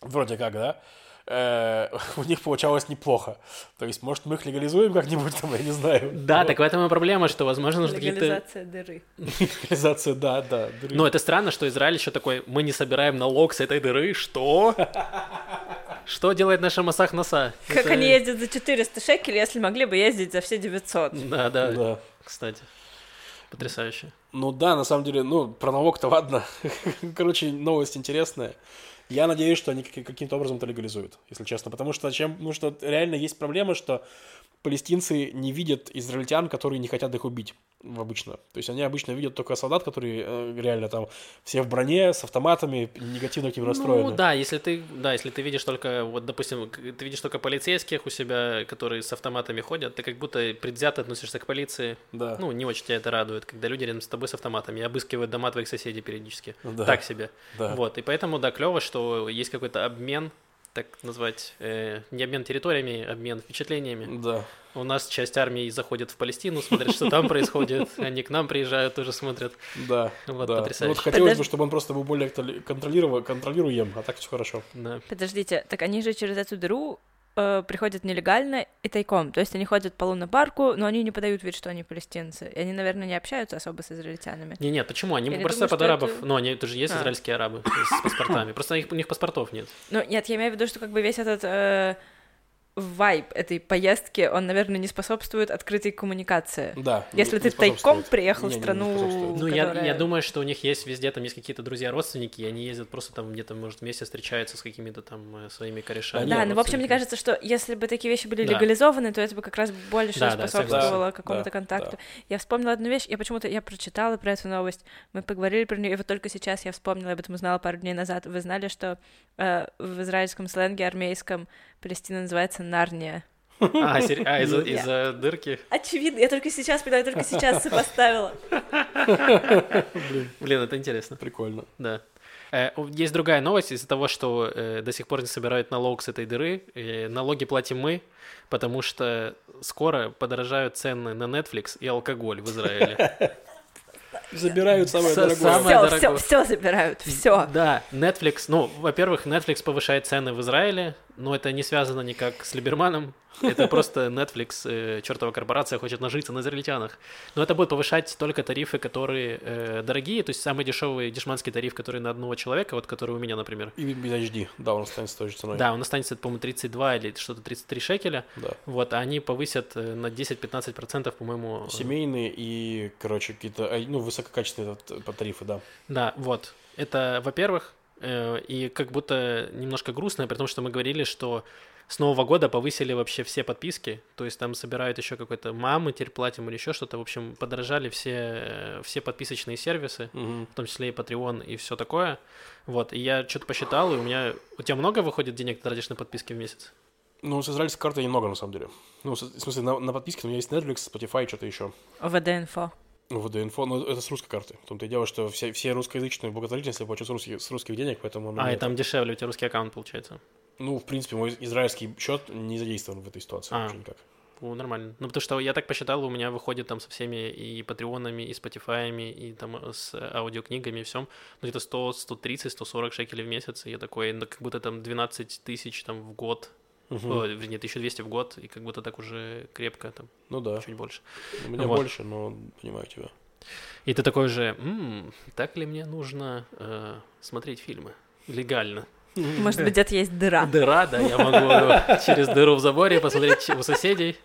вроде как, да, у них получалось неплохо. То есть, может, мы их легализуем как-нибудь там, я не знаю. Да, так в этом и проблема, что, возможно, нужно какие-то... Легализация дыры. Легализация, да, да. дыры. Ну, это странно, что Израиль еще такой, мы не собираем налог с этой дыры, что? Что делает наша Масах Носа? Как Это- они ездят за 400 шекелей, если могли бы ездить за все 900? Да, да, Да. кстати. Потрясающе. Ну да, на самом деле, ну, про налог-то ладно. Короче, новость интересная. Я надеюсь, что они каки- каким-то образом это легализуют, если честно. Потому что, чем, ну, что реально есть проблема, что палестинцы не видят израильтян, которые не хотят их убить обычно. То есть они обычно видят только солдат, которые э, реально там все в броне, с автоматами, негативно к ним расстроены. Ну да, если ты, да, если ты видишь только, вот, допустим, ты видишь только полицейских у себя, которые с автоматами ходят, ты как будто предвзято относишься к полиции. Да. Ну, не очень тебя это радует, когда люди рядом с тобой с автоматами обыскивают дома твоих соседей периодически. Да. Так себе. Да. Вот, и поэтому, да, клево, что есть какой-то обмен так назвать, э, не обмен территориями, обмен впечатлениями. Да. У нас часть армии заходит в Палестину, смотрит, что там происходит, они к нам приезжают, тоже смотрят. Да, Вот, да. Ну, потрясающе. вот хотелось Подож- бы, чтобы он просто был более контролируем, а так все хорошо. Да. Подождите, так они же через эту дыру э, приходят нелегально и тайком. То есть они ходят по лунопарку, но они не подают вид, что они палестинцы. И они, наверное, не общаются особо с израильтянами. Не, нет, почему? Они Я просто думаю, под арабов. это- Ну, они это же есть А. израильские арабы с паспортами. Просто их- у них паспортов нет. Ну, нет, я имею в виду, что как бы весь этот э, вайб этой поездки, он, наверное, не способствует открытой коммуникации. Да. Если не- ты не тайком приехал Не, в не, не страну, способствует. Ну, я, которая- я думаю, что у них есть везде, там есть какие-то друзья, родственники, и они ездят просто там где-то, может, вместе встречаются с какими-то там э, своими корешами. Да, ну, в общем, мне кажется, что если бы такие вещи были Да. легализованы, то это бы как раз больше Да, да, способствовало согласен. какому-то Да, контакту. да. Я вспомнила одну вещь, я почему-то, я прочитала про эту новость, мы поговорили про нее, и вот только сейчас я вспомнила, об этом узнала пару дней назад. Вы знали, что э, в израильском сленге армейском Палестина называется Нарния? А, сери- а, из-за из-за дырки? Очевидно, я только сейчас поняла, я только сейчас сопоставила. Блин, это интересно. Прикольно. Да. Э, Есть другая новость из-за того, что э, до сих пор не собирают налог с этой дыры. налоги платим мы, потому что скоро подорожают цены на Netflix и алкоголь в Израиле. Забирают самое дорогое. самое- Все, все, дорогое. все забирают, все. Да, Netflix, ну, во-первых, Netflix повышает цены в Израиле, но это не связано никак с Либерманом. Это просто Netflix, э, чертова корпорация, хочет нажиться на израильтянах. Но это будет повышать только тарифы, которые э, дорогие, то есть самый дешевый дешманский тариф, который на одного человека, вот который у меня, например. И без HD, да, он останется той же ценой. Да, он останется, по-моему, 32 или что-то 33 шекеля. Да. Вот, а они повысят э, на 10-15%, по-моему. э, Семейные и, короче, какие-то, а, ну, высококачественные по тарифы, да. Да, вот. Это, во-первых, э, и как будто немножко грустно, потому что мы говорили, что с Нового года повысили вообще все подписки, то есть там собирают еще какой-то мамы, теперь платим или еще что-то, в общем, подорожали все, э, все подписочные сервисы, Мгм. в том числе и Patreon и все такое. Вот, и я что-то посчитал, и у меня... У тебя много выходит денег ты тратишь на подписки в месяц? Ну, с израильской карты немного, на самом деле. Ну, в смысле, на, на подписке у меня есть Netflix, Spotify, что-то еще. ВД-инфо. Ну, ВД-инфо, но это с русской карты. В том-то и дело, что все, все русскоязычные благотворительности плачу с русских, с русских денег, поэтому... А, и там дешевле, у тебя русский аккаунт получается. Ну, в принципе, мой израильский счет не задействован в этой ситуации А. вообще никак. О, нормально. Ну, потому что я так посчитал, у меня выходит там со всеми и патреонами, и спотифаями, и там э, с аудиокнигами и всем, ну, где-то 100, 130, 140 шекелей в месяц, и я такой, ну, как будто там 12 тысяч там в год, Мгм. О, вернее, 1200 в год, и как будто так уже крепко, там, Ну да, чуть больше. у меня Вот. больше, но понимаю тебя. И ты такой же, «М, так ли мне нужно э, смотреть фильмы? Легально. Может быть, где-то есть дыра. Дыра, да, я могу через дыру в заборе посмотреть у соседей.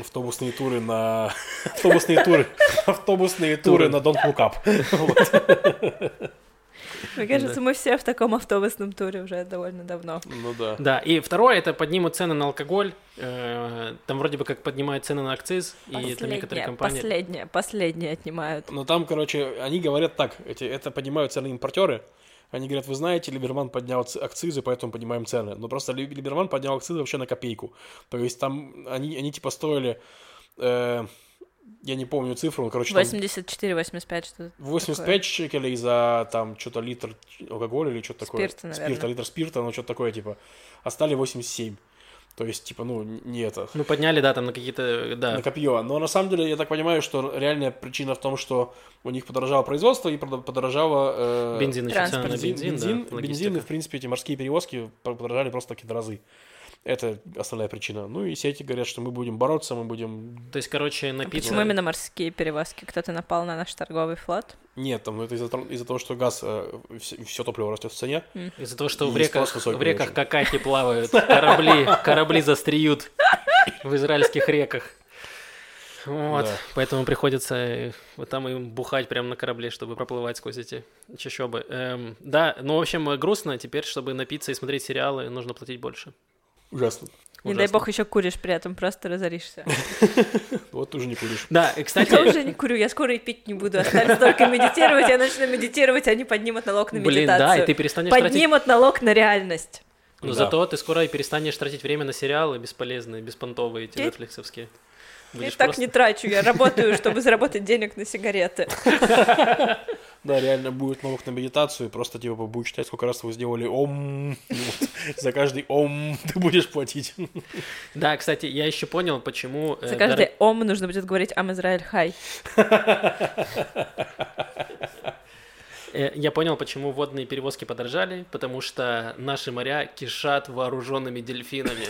Автобусные туры на... Автобусные туры. Автобусные туры на Don't Look Up. Мне кажется, мы все в таком автобусном туре уже довольно давно. Ну да. Да, и второе, это поднимут цены на алкоголь. Э, Там вроде бы как поднимают цены на акциз, и там некоторые компании... последнее, последнее отнимают. Но там, короче, они говорят так, эти, это поднимают цены импортеры. Они говорят, вы знаете, Либерман поднял акцизы, поэтому поднимаем цены. Но просто Ли- Либерман поднял акцизы вообще на копейку. То есть там они, они типа стоили, э, я не помню цифру, но, короче, там 84-85, что 85 шекелей за там что-то литр алкоголя или что-то такое. Спирта, наверное. Спирта, литр спирта, ну что-то такое, типа. А стали 87. То есть, типа, ну, не это. Ну, подняли, да, там на какие-то... Да, на копье. Но на самом деле я так понимаю, что реальная причина в том, что у них подорожало производство и подо- подорожало э, бензин, на бензин, бензин, да, бензин, и в принципе эти морские перевозки подорожали просто такие разы. Это основная причина. Ну и сети говорят, что мы будем бороться, мы будем... То есть, короче, А напиться... Почему именно морские перевозки? Кто-то напал на наш торговый флот? Нет, там ну, это из-за того, из-за того, что газ, все, топливо растет в цене. Из-за того, что И в реках, высокий в реках какахи плавают, корабли, корабли застреют в израильских реках. Вот, Да. поэтому приходится э, вот там им бухать прямо на корабле, чтобы проплывать сквозь эти чащобы. Эм, да, ну, в общем, э, грустно. Теперь, чтобы напиться и смотреть сериалы, нужно платить больше. Ужасно. Не дай бог еще куришь при этом, просто разоришься. Вот уже не куришь. Да, и, кстати, Я уже не курю, я скоро и пить не буду. Останется только медитировать, я начну медитировать, они поднимут налог на блин, да, и медитацию. ты перестанешь тратить... Поднимут налог на реальность. Но Да. зато ты скоро и перестанешь тратить время на сериалы бесполезные, беспонтовые, эти нетфликсовские. Я так не трачу, я работаю, чтобы заработать денег на сигареты. Да, реально будет налог на медитацию, и просто типа будет считать, сколько раз вы сделали ом. За каждый ом ты будешь платить. Да, кстати, я еще понял, почему... э, За дор- каждый ом нужно будет говорить «Ам Израиль Хай». Я понял, почему водные перевозки подорожали, потому что наши моря кишат вооруженными дельфинами.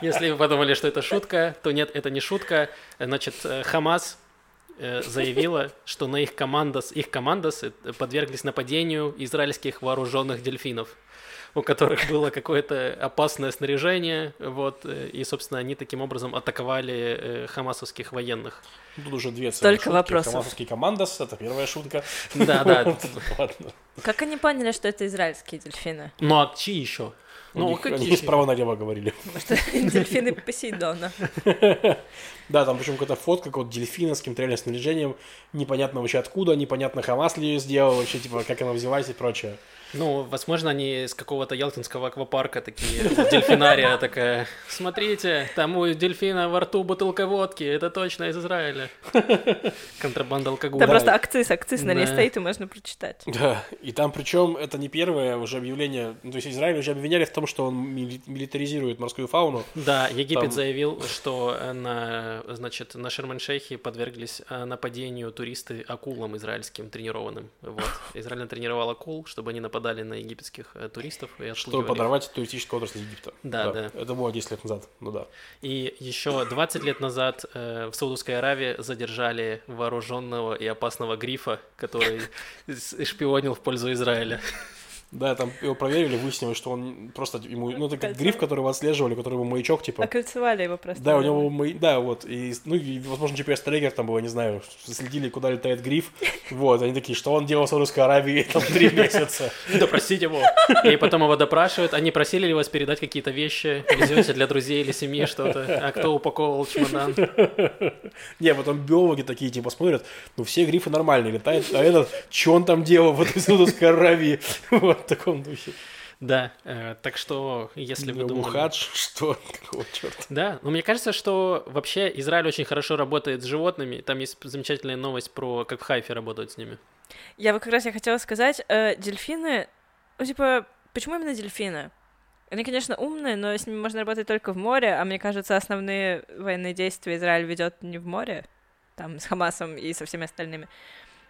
Если вы подумали, что это шутка, то нет, это не шутка. Значит, э, Хамас заявила, что на их командос, их командос э, подверглись нападению израильских вооруженных дельфинов у которых было какое-то опасное снаряжение, вот, э, и, собственно, они таким образом атаковали э, хамасовских военных. Тут уже две Столько целые шутки. вопросов. Хамасовский командос, это первая шутка. Да, да. Ладно. Как они поняли, что это израильские дельфины? Ну а чьи еще? Ну, них- какие Они еще? справа налево говорили. Потому что дельфины Посейдона. Да, там причем какая-то фотка какого-то дельфина с каким-то реальным снаряжением, непонятно вообще откуда, непонятно, Хамас ли ее сделал, вообще, типа, как она взялась и прочее. Ну, возможно, они с какого-то ялтинского аквапарка такие, дельфинария такая, смотрите, там у дельфина во рту бутылка водки, это точно из Израиля. Контрабанда алкоголя. Там просто акциз, акциз на ней Да. стоит, и можно прочитать. Да, и там причем это не первое уже объявление, ну, то есть Израиль уже обвиняли в том, что он мили- милитаризирует морскую фауну. Да, Египет Там- заявил, что э, на, значит, на Шерман-Шейхе подверглись э, нападению туристы акулам израильским тренированным. Вот. Израиль натренировал акул, чтобы они нападали на египетских э, туристов и Чтобы подорвать туристическую отрасль Египта. Да, да. Это было 10 лет назад, ну да. И еще 20 лет назад э, в Саудовской Аравии задержали вооруженного и опасного грифа, который шпионил в пользу Израиля. Да, там его проверили, выяснилось, что он просто ему, ну, это как гриф, которого отслеживали, у которого маячок, типа. Окольцевали его просто. Да, у него, май- да, вот, и, ну, и, возможно, GPS-трекер там был, я не знаю, следили, куда летает гриф, вот, они такие, что он делал в Саудовской Аравии там три месяца. Допросить его. И потом его допрашивают. Они просили ли вас передать какие-то вещи, везете для друзей или семьи что-то. А кто упаковывал чемодан? Не, потом биологи такие, типа, смотрят, ну, все грифы нормальные летают, а этот, что он там делал в этой Саудовской Аравии? Вот, в таком духе. Да, э, так что, если вы думали... Мухадж, что? Какого черта? Да, но мне кажется, что вообще Израиль очень хорошо работает с животными. Там есть замечательная новость про как в Хайфе работают с ними. Я вот как раз я хотела сказать, э, дельфины, ну, типа, почему именно дельфины? Они, конечно, умные, но с ними можно работать только в море, а мне кажется, основные военные действия Израиль ведет не в море, там, с Хамасом и со всеми остальными.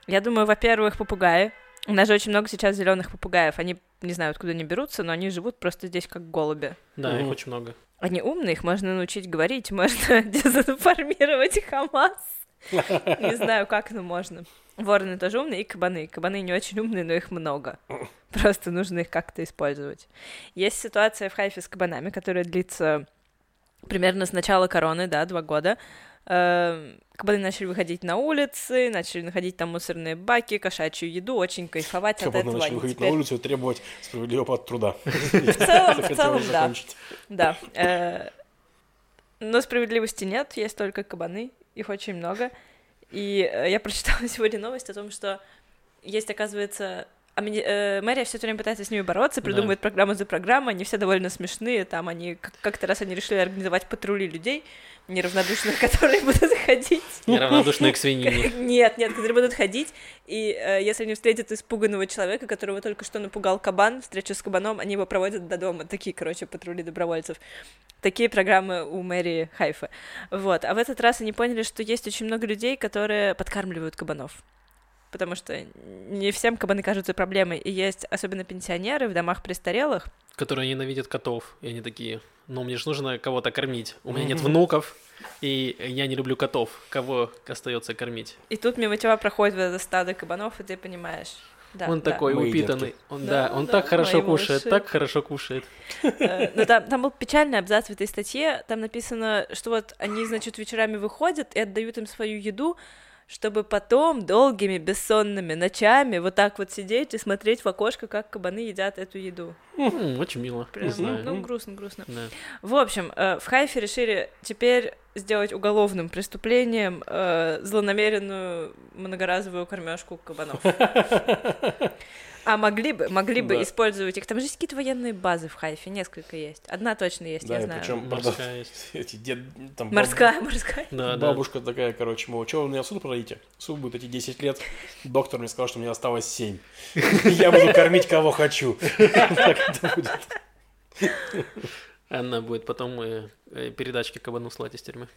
Я думаю, во-первых, попугаи. У нас же очень много сейчас зеленых попугаев. Они, не знаю, откуда они берутся, но они живут просто здесь как голуби. Да, их Мгм. очень много. Они умные, их можно научить говорить, можно дезинформировать Хамас. Не знаю, как, но можно. Вороны тоже умные, и кабаны. Кабаны не очень умные, но их много. Просто нужно их как-то использовать. Есть ситуация в Хайфе с кабанами, которая длится примерно с начала короны, да, два года. Эм, Кабаны начали выходить на улицы, начали находить там мусорные баки, кошачью еду, очень кайфовать от Кабаны этого. начали выходить теперь- на улицу и требовать справедливого от труда. В целом, в целом, да. Да. э, Но справедливости нет, есть только кабаны, их очень много. И э, я прочитала сегодня новость о том, что есть, оказывается, а мини- э, мэрия все время пытается с ними бороться, Да. придумывает программу за программой, они все довольно смешные, там они, как- как-то раз они решили организовать патрули людей, неравнодушных, которые будут ходить. Неравнодушные к свинине. Нет, нет, которые будут ходить, и э, если они встретят испуганного человека, которого только что напугал кабан, встречу с кабаном, они его проводят до дома. Такие, короче, патрули добровольцев. Такие программы у мэрии Хайфа. Вот. А в этот раз они поняли, что есть очень много людей, которые подкармливают кабанов. Потому что не всем кабаны кажутся проблемой. И есть особенно пенсионеры в домах престарелых. которые ненавидят котов. И они такие, ну, мне же нужно кого-то кормить. У меня нет внуков, и я не люблю котов. Кого остается кормить? И тут мимо тебя проходит вот это стадо кабанов, и ты понимаешь. Да, он да. такой Мои упитанный. детки. Он, Да, да, он да, так хорошо кушает, малыши. так хорошо кушает. Э, Но там, там был печальный абзац в этой статье. Там написано, что вот они, значит, вечерами выходят и отдают им свою еду, чтобы потом долгими бессонными ночами вот так вот сидеть и смотреть в окошко, как кабаны едят эту еду. М, очень мило. Прям, Не знаю. ну, грустно, грустно. Да. В общем, э, в Хайфе решили теперь сделать уголовным преступлением э, злонамеренную многоразовую кормежку кабанов. А могли бы, могли бы Да. использовать их. Там же есть какие-то военные базы в Хайфе, несколько есть. Одна точно есть, Да, я и знаю. причем Морская есть. эти дед, там баб- Морская, морская. Да. бабушка такая, короче, мол, что вы меня в суд продадите? Суд будет эти 10 лет. Доктор мне сказал, что мне осталось 7. Я буду кормить кого хочу. Так это будет. Она будет потом э, э, передачки кабану слать из тюрьмы.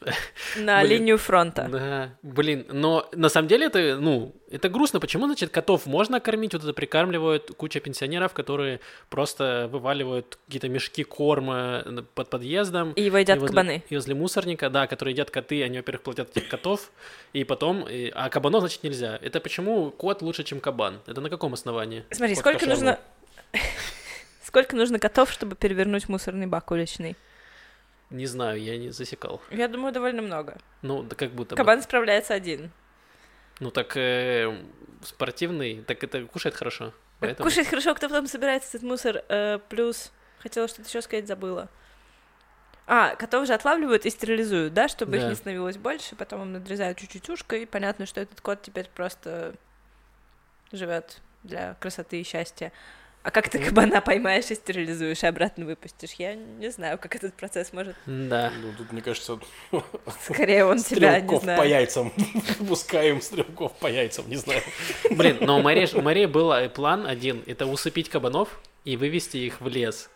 На Блин. линию фронта. Да, блин, но на самом деле это, ну, это грустно. Почему, значит, котов можно кормить, вот это прикармливают куча пенсионеров, которые просто вываливают какие-то мешки корма под подъездом. И его едят и возле- кабаны. И возле мусорника, да, которые едят коты, они, во-первых, платят этих котов, и потом... и- а кабанов, значит, нельзя. Это почему кот лучше, чем кабан? Это на каком основании? Смотри, Кот сколько кошерный. нужно... Сколько нужно котов, чтобы перевернуть мусорный бак уличный? Не знаю, я не засекал. Я думаю, довольно много. Ну, да как будто бы. Кабан справляется один. Ну, так э, спортивный, так это кушает хорошо. Поэтому... Кушать хорошо, кто потом собирает этот мусор. э, плюс, хотела что-то еще сказать, забыла. А, котов же отлавливают и стерилизуют, да, чтобы их Да. не становилось больше, потом им надрезают чуть-чуть ушко, и понятно, что этот кот теперь просто живет для красоты и счастья. А как ты кабана поймаешь и стерилизуешь, и обратно выпустишь? Я не знаю, как этот процесс может... Да. Ну, тут, мне кажется, Скорее он тебя, не стрелков по знаю. яйцам. Пускаем стрелков по яйцам, не знаю. Блин, но у Марии, у Марии был э, план один, это усыпить кабанов и вывести их в лес.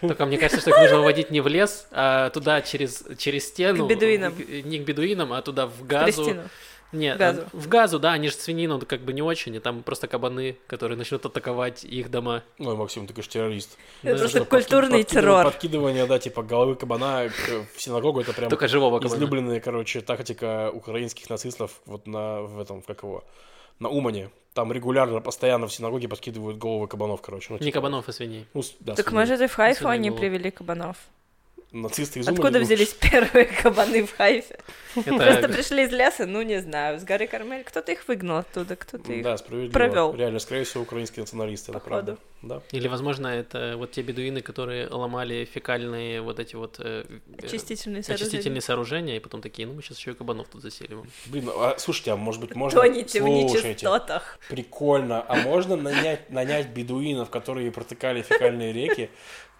Только мне кажется, что их нужно выводить не в лес, а туда через, через стену. К бедуинам. В- Не к бедуинам, а туда в газу. Кристину. Нет, В газу. в газу, да, они же свинину как бы не очень, и там просто кабаны, которые начнут атаковать их дома. Ой, Максим, ты, конечно, террорист. Это Да. просто Что, культурный подкидывание- террор. Подкидывание, да, типа головы кабана к- в синагогу, это прям Только живого кабана. излюбленная, короче, тактика украинских нацистов вот на, в этом, как его, на Умане. Там регулярно, постоянно в синагоге подкидывают головы кабанов, короче. Ну, Не типа, кабанов, а свиней. ну, да, Так свиней. может и в Хайфу они голову. привели кабанов? Нацисты из Откуда взялись первые кабаны в Хайфе? Просто пришли из леса, ну не знаю, с горы Кармель. Кто-то их выгнал оттуда, кто-то их... Да, справедливо. провёл. Реально, скорее всего, украинские националисты, это правда. Да. Или, возможно, это вот те бедуины, которые ломали фекальные вот эти вот э, э, Очистительные очистительные сооружения, и потом такие, ну мы сейчас еще и кабанов тут заселим. Блин, а, слушайте, а может быть можно... Тоните в Слушайте, нечистотах. Прикольно. А можно нанять, нанять бедуинов, которые протыкали фекальные реки,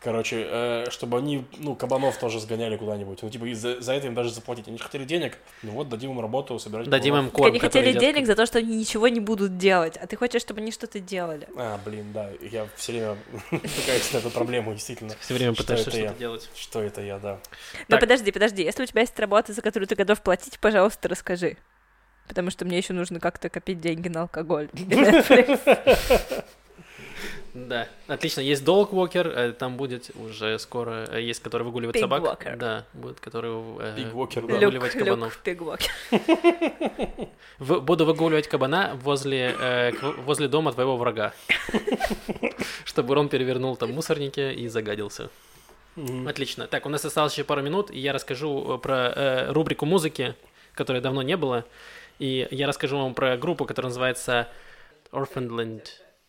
короче, э, чтобы они, ну, кабанов тоже сгоняли куда-нибудь. Ну, типа, и за, за это им даже заплатить. Они же хотели денег, ну вот, дадим им работу, собирать Дадим им кабанов. Так корм, они хотели едят денег за то, что они ничего не будут делать, а ты хочешь, чтобы они что-то делали. А, блин, да, я все время натыкаюсь на эту проблему, действительно. Все время Что пытаешься это я? что-то делать. Что это я, да. Но подожди, подожди, если у тебя есть работа, за которую ты готов платить, пожалуйста, расскажи. Потому что мне еще нужно как-то копить деньги на алкоголь. Да, отлично. Есть Dog Walker, э, там будет уже скоро, э, есть, который выгуливает Pig собак. Walker. Да, будет, который э, Big Walker, да. Выгуливать кабанов. Пигвокер. В- буду выгуливать кабана возле, э, возле дома твоего врага. Чтобы он перевернул там мусорники и загадился. Мгм. Отлично. Так, у нас осталось еще пару минут, и я расскажу э, про э, рубрику музыки, которой давно не было. И я расскажу вам про группу, которая называется Orphanland.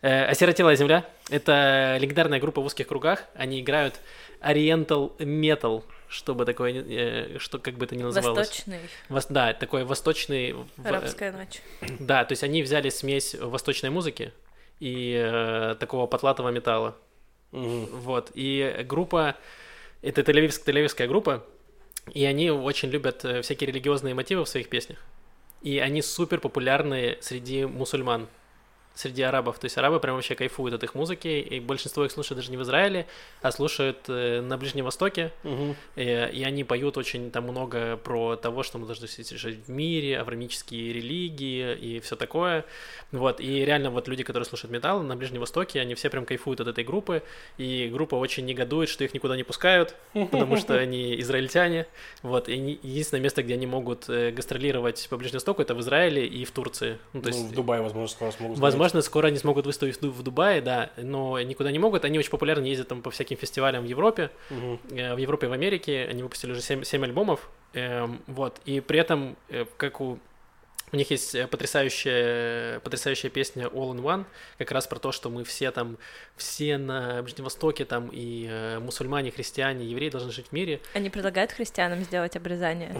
Э, «Осиротелая земля» — это легендарная группа в узких кругах. Они играют Oriental Metal, чтобы такое, э, что как бы это ни называлось. Восточный. Вос- да, такой восточный... Арабская ночь. да, то есть они взяли смесь восточной музыки и э, такого потлатого металла. Мгм. Вот. И группа, это тель-Авивск- тель-Авивская группа, и они очень любят э, всякие религиозные мотивы в своих песнях. И они супер популярны среди мусульман, среди арабов. То есть арабы прям вообще кайфуют от их музыки, и большинство их слушают даже не в Израиле, а слушают э, на Ближнем Востоке. Мгм. Э, И они поют очень там много про того, что мы должны решать в мире, аврамические религии и все такое. Вот, и реально вот люди, которые слушают металл на Ближнем Востоке, они все прям кайфуют от этой группы, и группа очень негодует, что их никуда не пускают, потому что они израильтяне. Вот, и единственное место, где они могут э, гастролировать по Ближнему Востоку, это в Израиле и в Турции. Ну, то Ну, есть, в Дубае, возможно, скоро смогут. Возможно, скоро они смогут выставить в Ду- в Дубае, да, но никуда не могут. Они очень популярны, ездят там по всяким фестивалям в Европе, э, в Европе и в Америке. Они выпустили уже 7, альбомов. эм, вот. И при этом, э, как у У них есть э, потрясающая, потрясающая песня All in One, как раз про то, что мы все там, все на Ближнем Востоке там и э, мусульмане, христиане, евреи должны жить в мире. Они предлагают христианам сделать обрезание.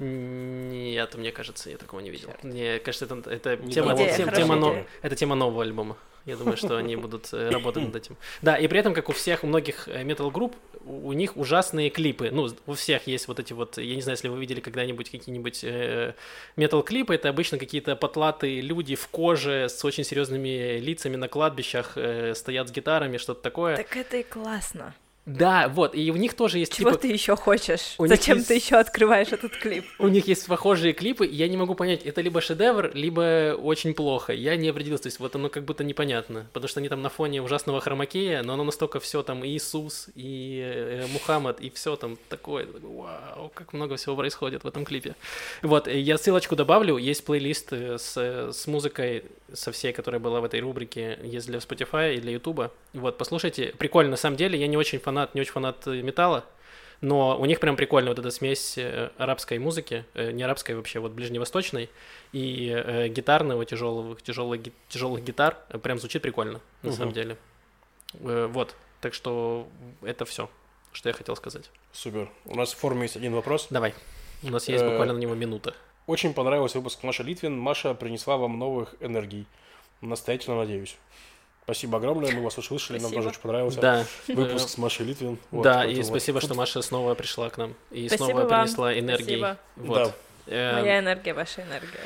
Нет, мне кажется, я такого не видел. Мне кажется, это, это но- тема нового альбома. Я думаю, что они будут э, работать над этим. Да, и при этом, как у всех, у многих метал-групп, у у них ужасные клипы. Ну, у всех есть вот эти вот, я не знаю, если вы видели когда-нибудь какие-нибудь э, метал-клипы, это обычно какие-то потлатые люди в коже с очень серьезными лицами на кладбищах, э, стоят с гитарами, что-то такое. Так это и классно. Да, вот, и у них тоже есть Чего типа... ты еще хочешь? у Зачем есть- ты еще открываешь этот клип? У них есть похожие клипы, и я не могу понять, это либо шедевр, либо очень плохо. Я не определился, то есть вот оно как будто непонятно, потому что они там на фоне ужасного хромакея, но оно настолько все там и Иисус, и э, Мухаммад, и все там такое. Вау, как много всего происходит в этом клипе. Вот, я ссылочку добавлю, есть плейлист э, с, с музыкой, со всей, которая была в этой рубрике, есть для Spotify и для YouTube. Вот, послушайте, прикольно, на самом деле, я не очень фанат, не очень фанат э, металла, но у них прям прикольно вот эта смесь э, арабской музыки, э, не арабской вообще, вот ближневосточной, и гитарного, тяжелых, тяжелых, тяжелых гитар. Прям звучит прикольно, на Мгм. самом деле. Вот, так что это все, что я хотел сказать. Супер. У нас в форме есть один вопрос. Давай, у нас есть буквально на него минута. Очень понравился выпуск Маша Литвин. Маша принесла вам новых энергий. Настоятельно надеюсь. Спасибо огромное, мы вас услышали, нам Спасибо. тоже очень понравился Да, выпуск с Машей Литвин. Вот, да, и вот. спасибо, что Маша снова пришла к нам и Спасибо снова вам. принесла энергии. Спасибо. Вот. Эм, Моя энергия, ваша энергия.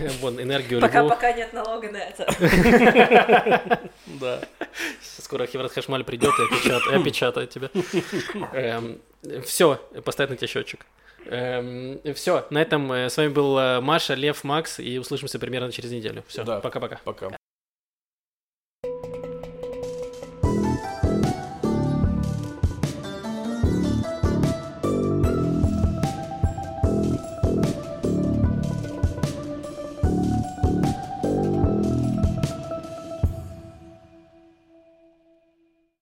Вон, энергию Пока, пока нет налога на это. Да. Скоро Хеврат Хашмаль придет и опечатает, тебя. все, поставь на тебя счетчик. все, на этом э, с вами был э, Маша, Лев, Макс, и услышимся примерно через неделю. Все, Да. пока-пока. Пока.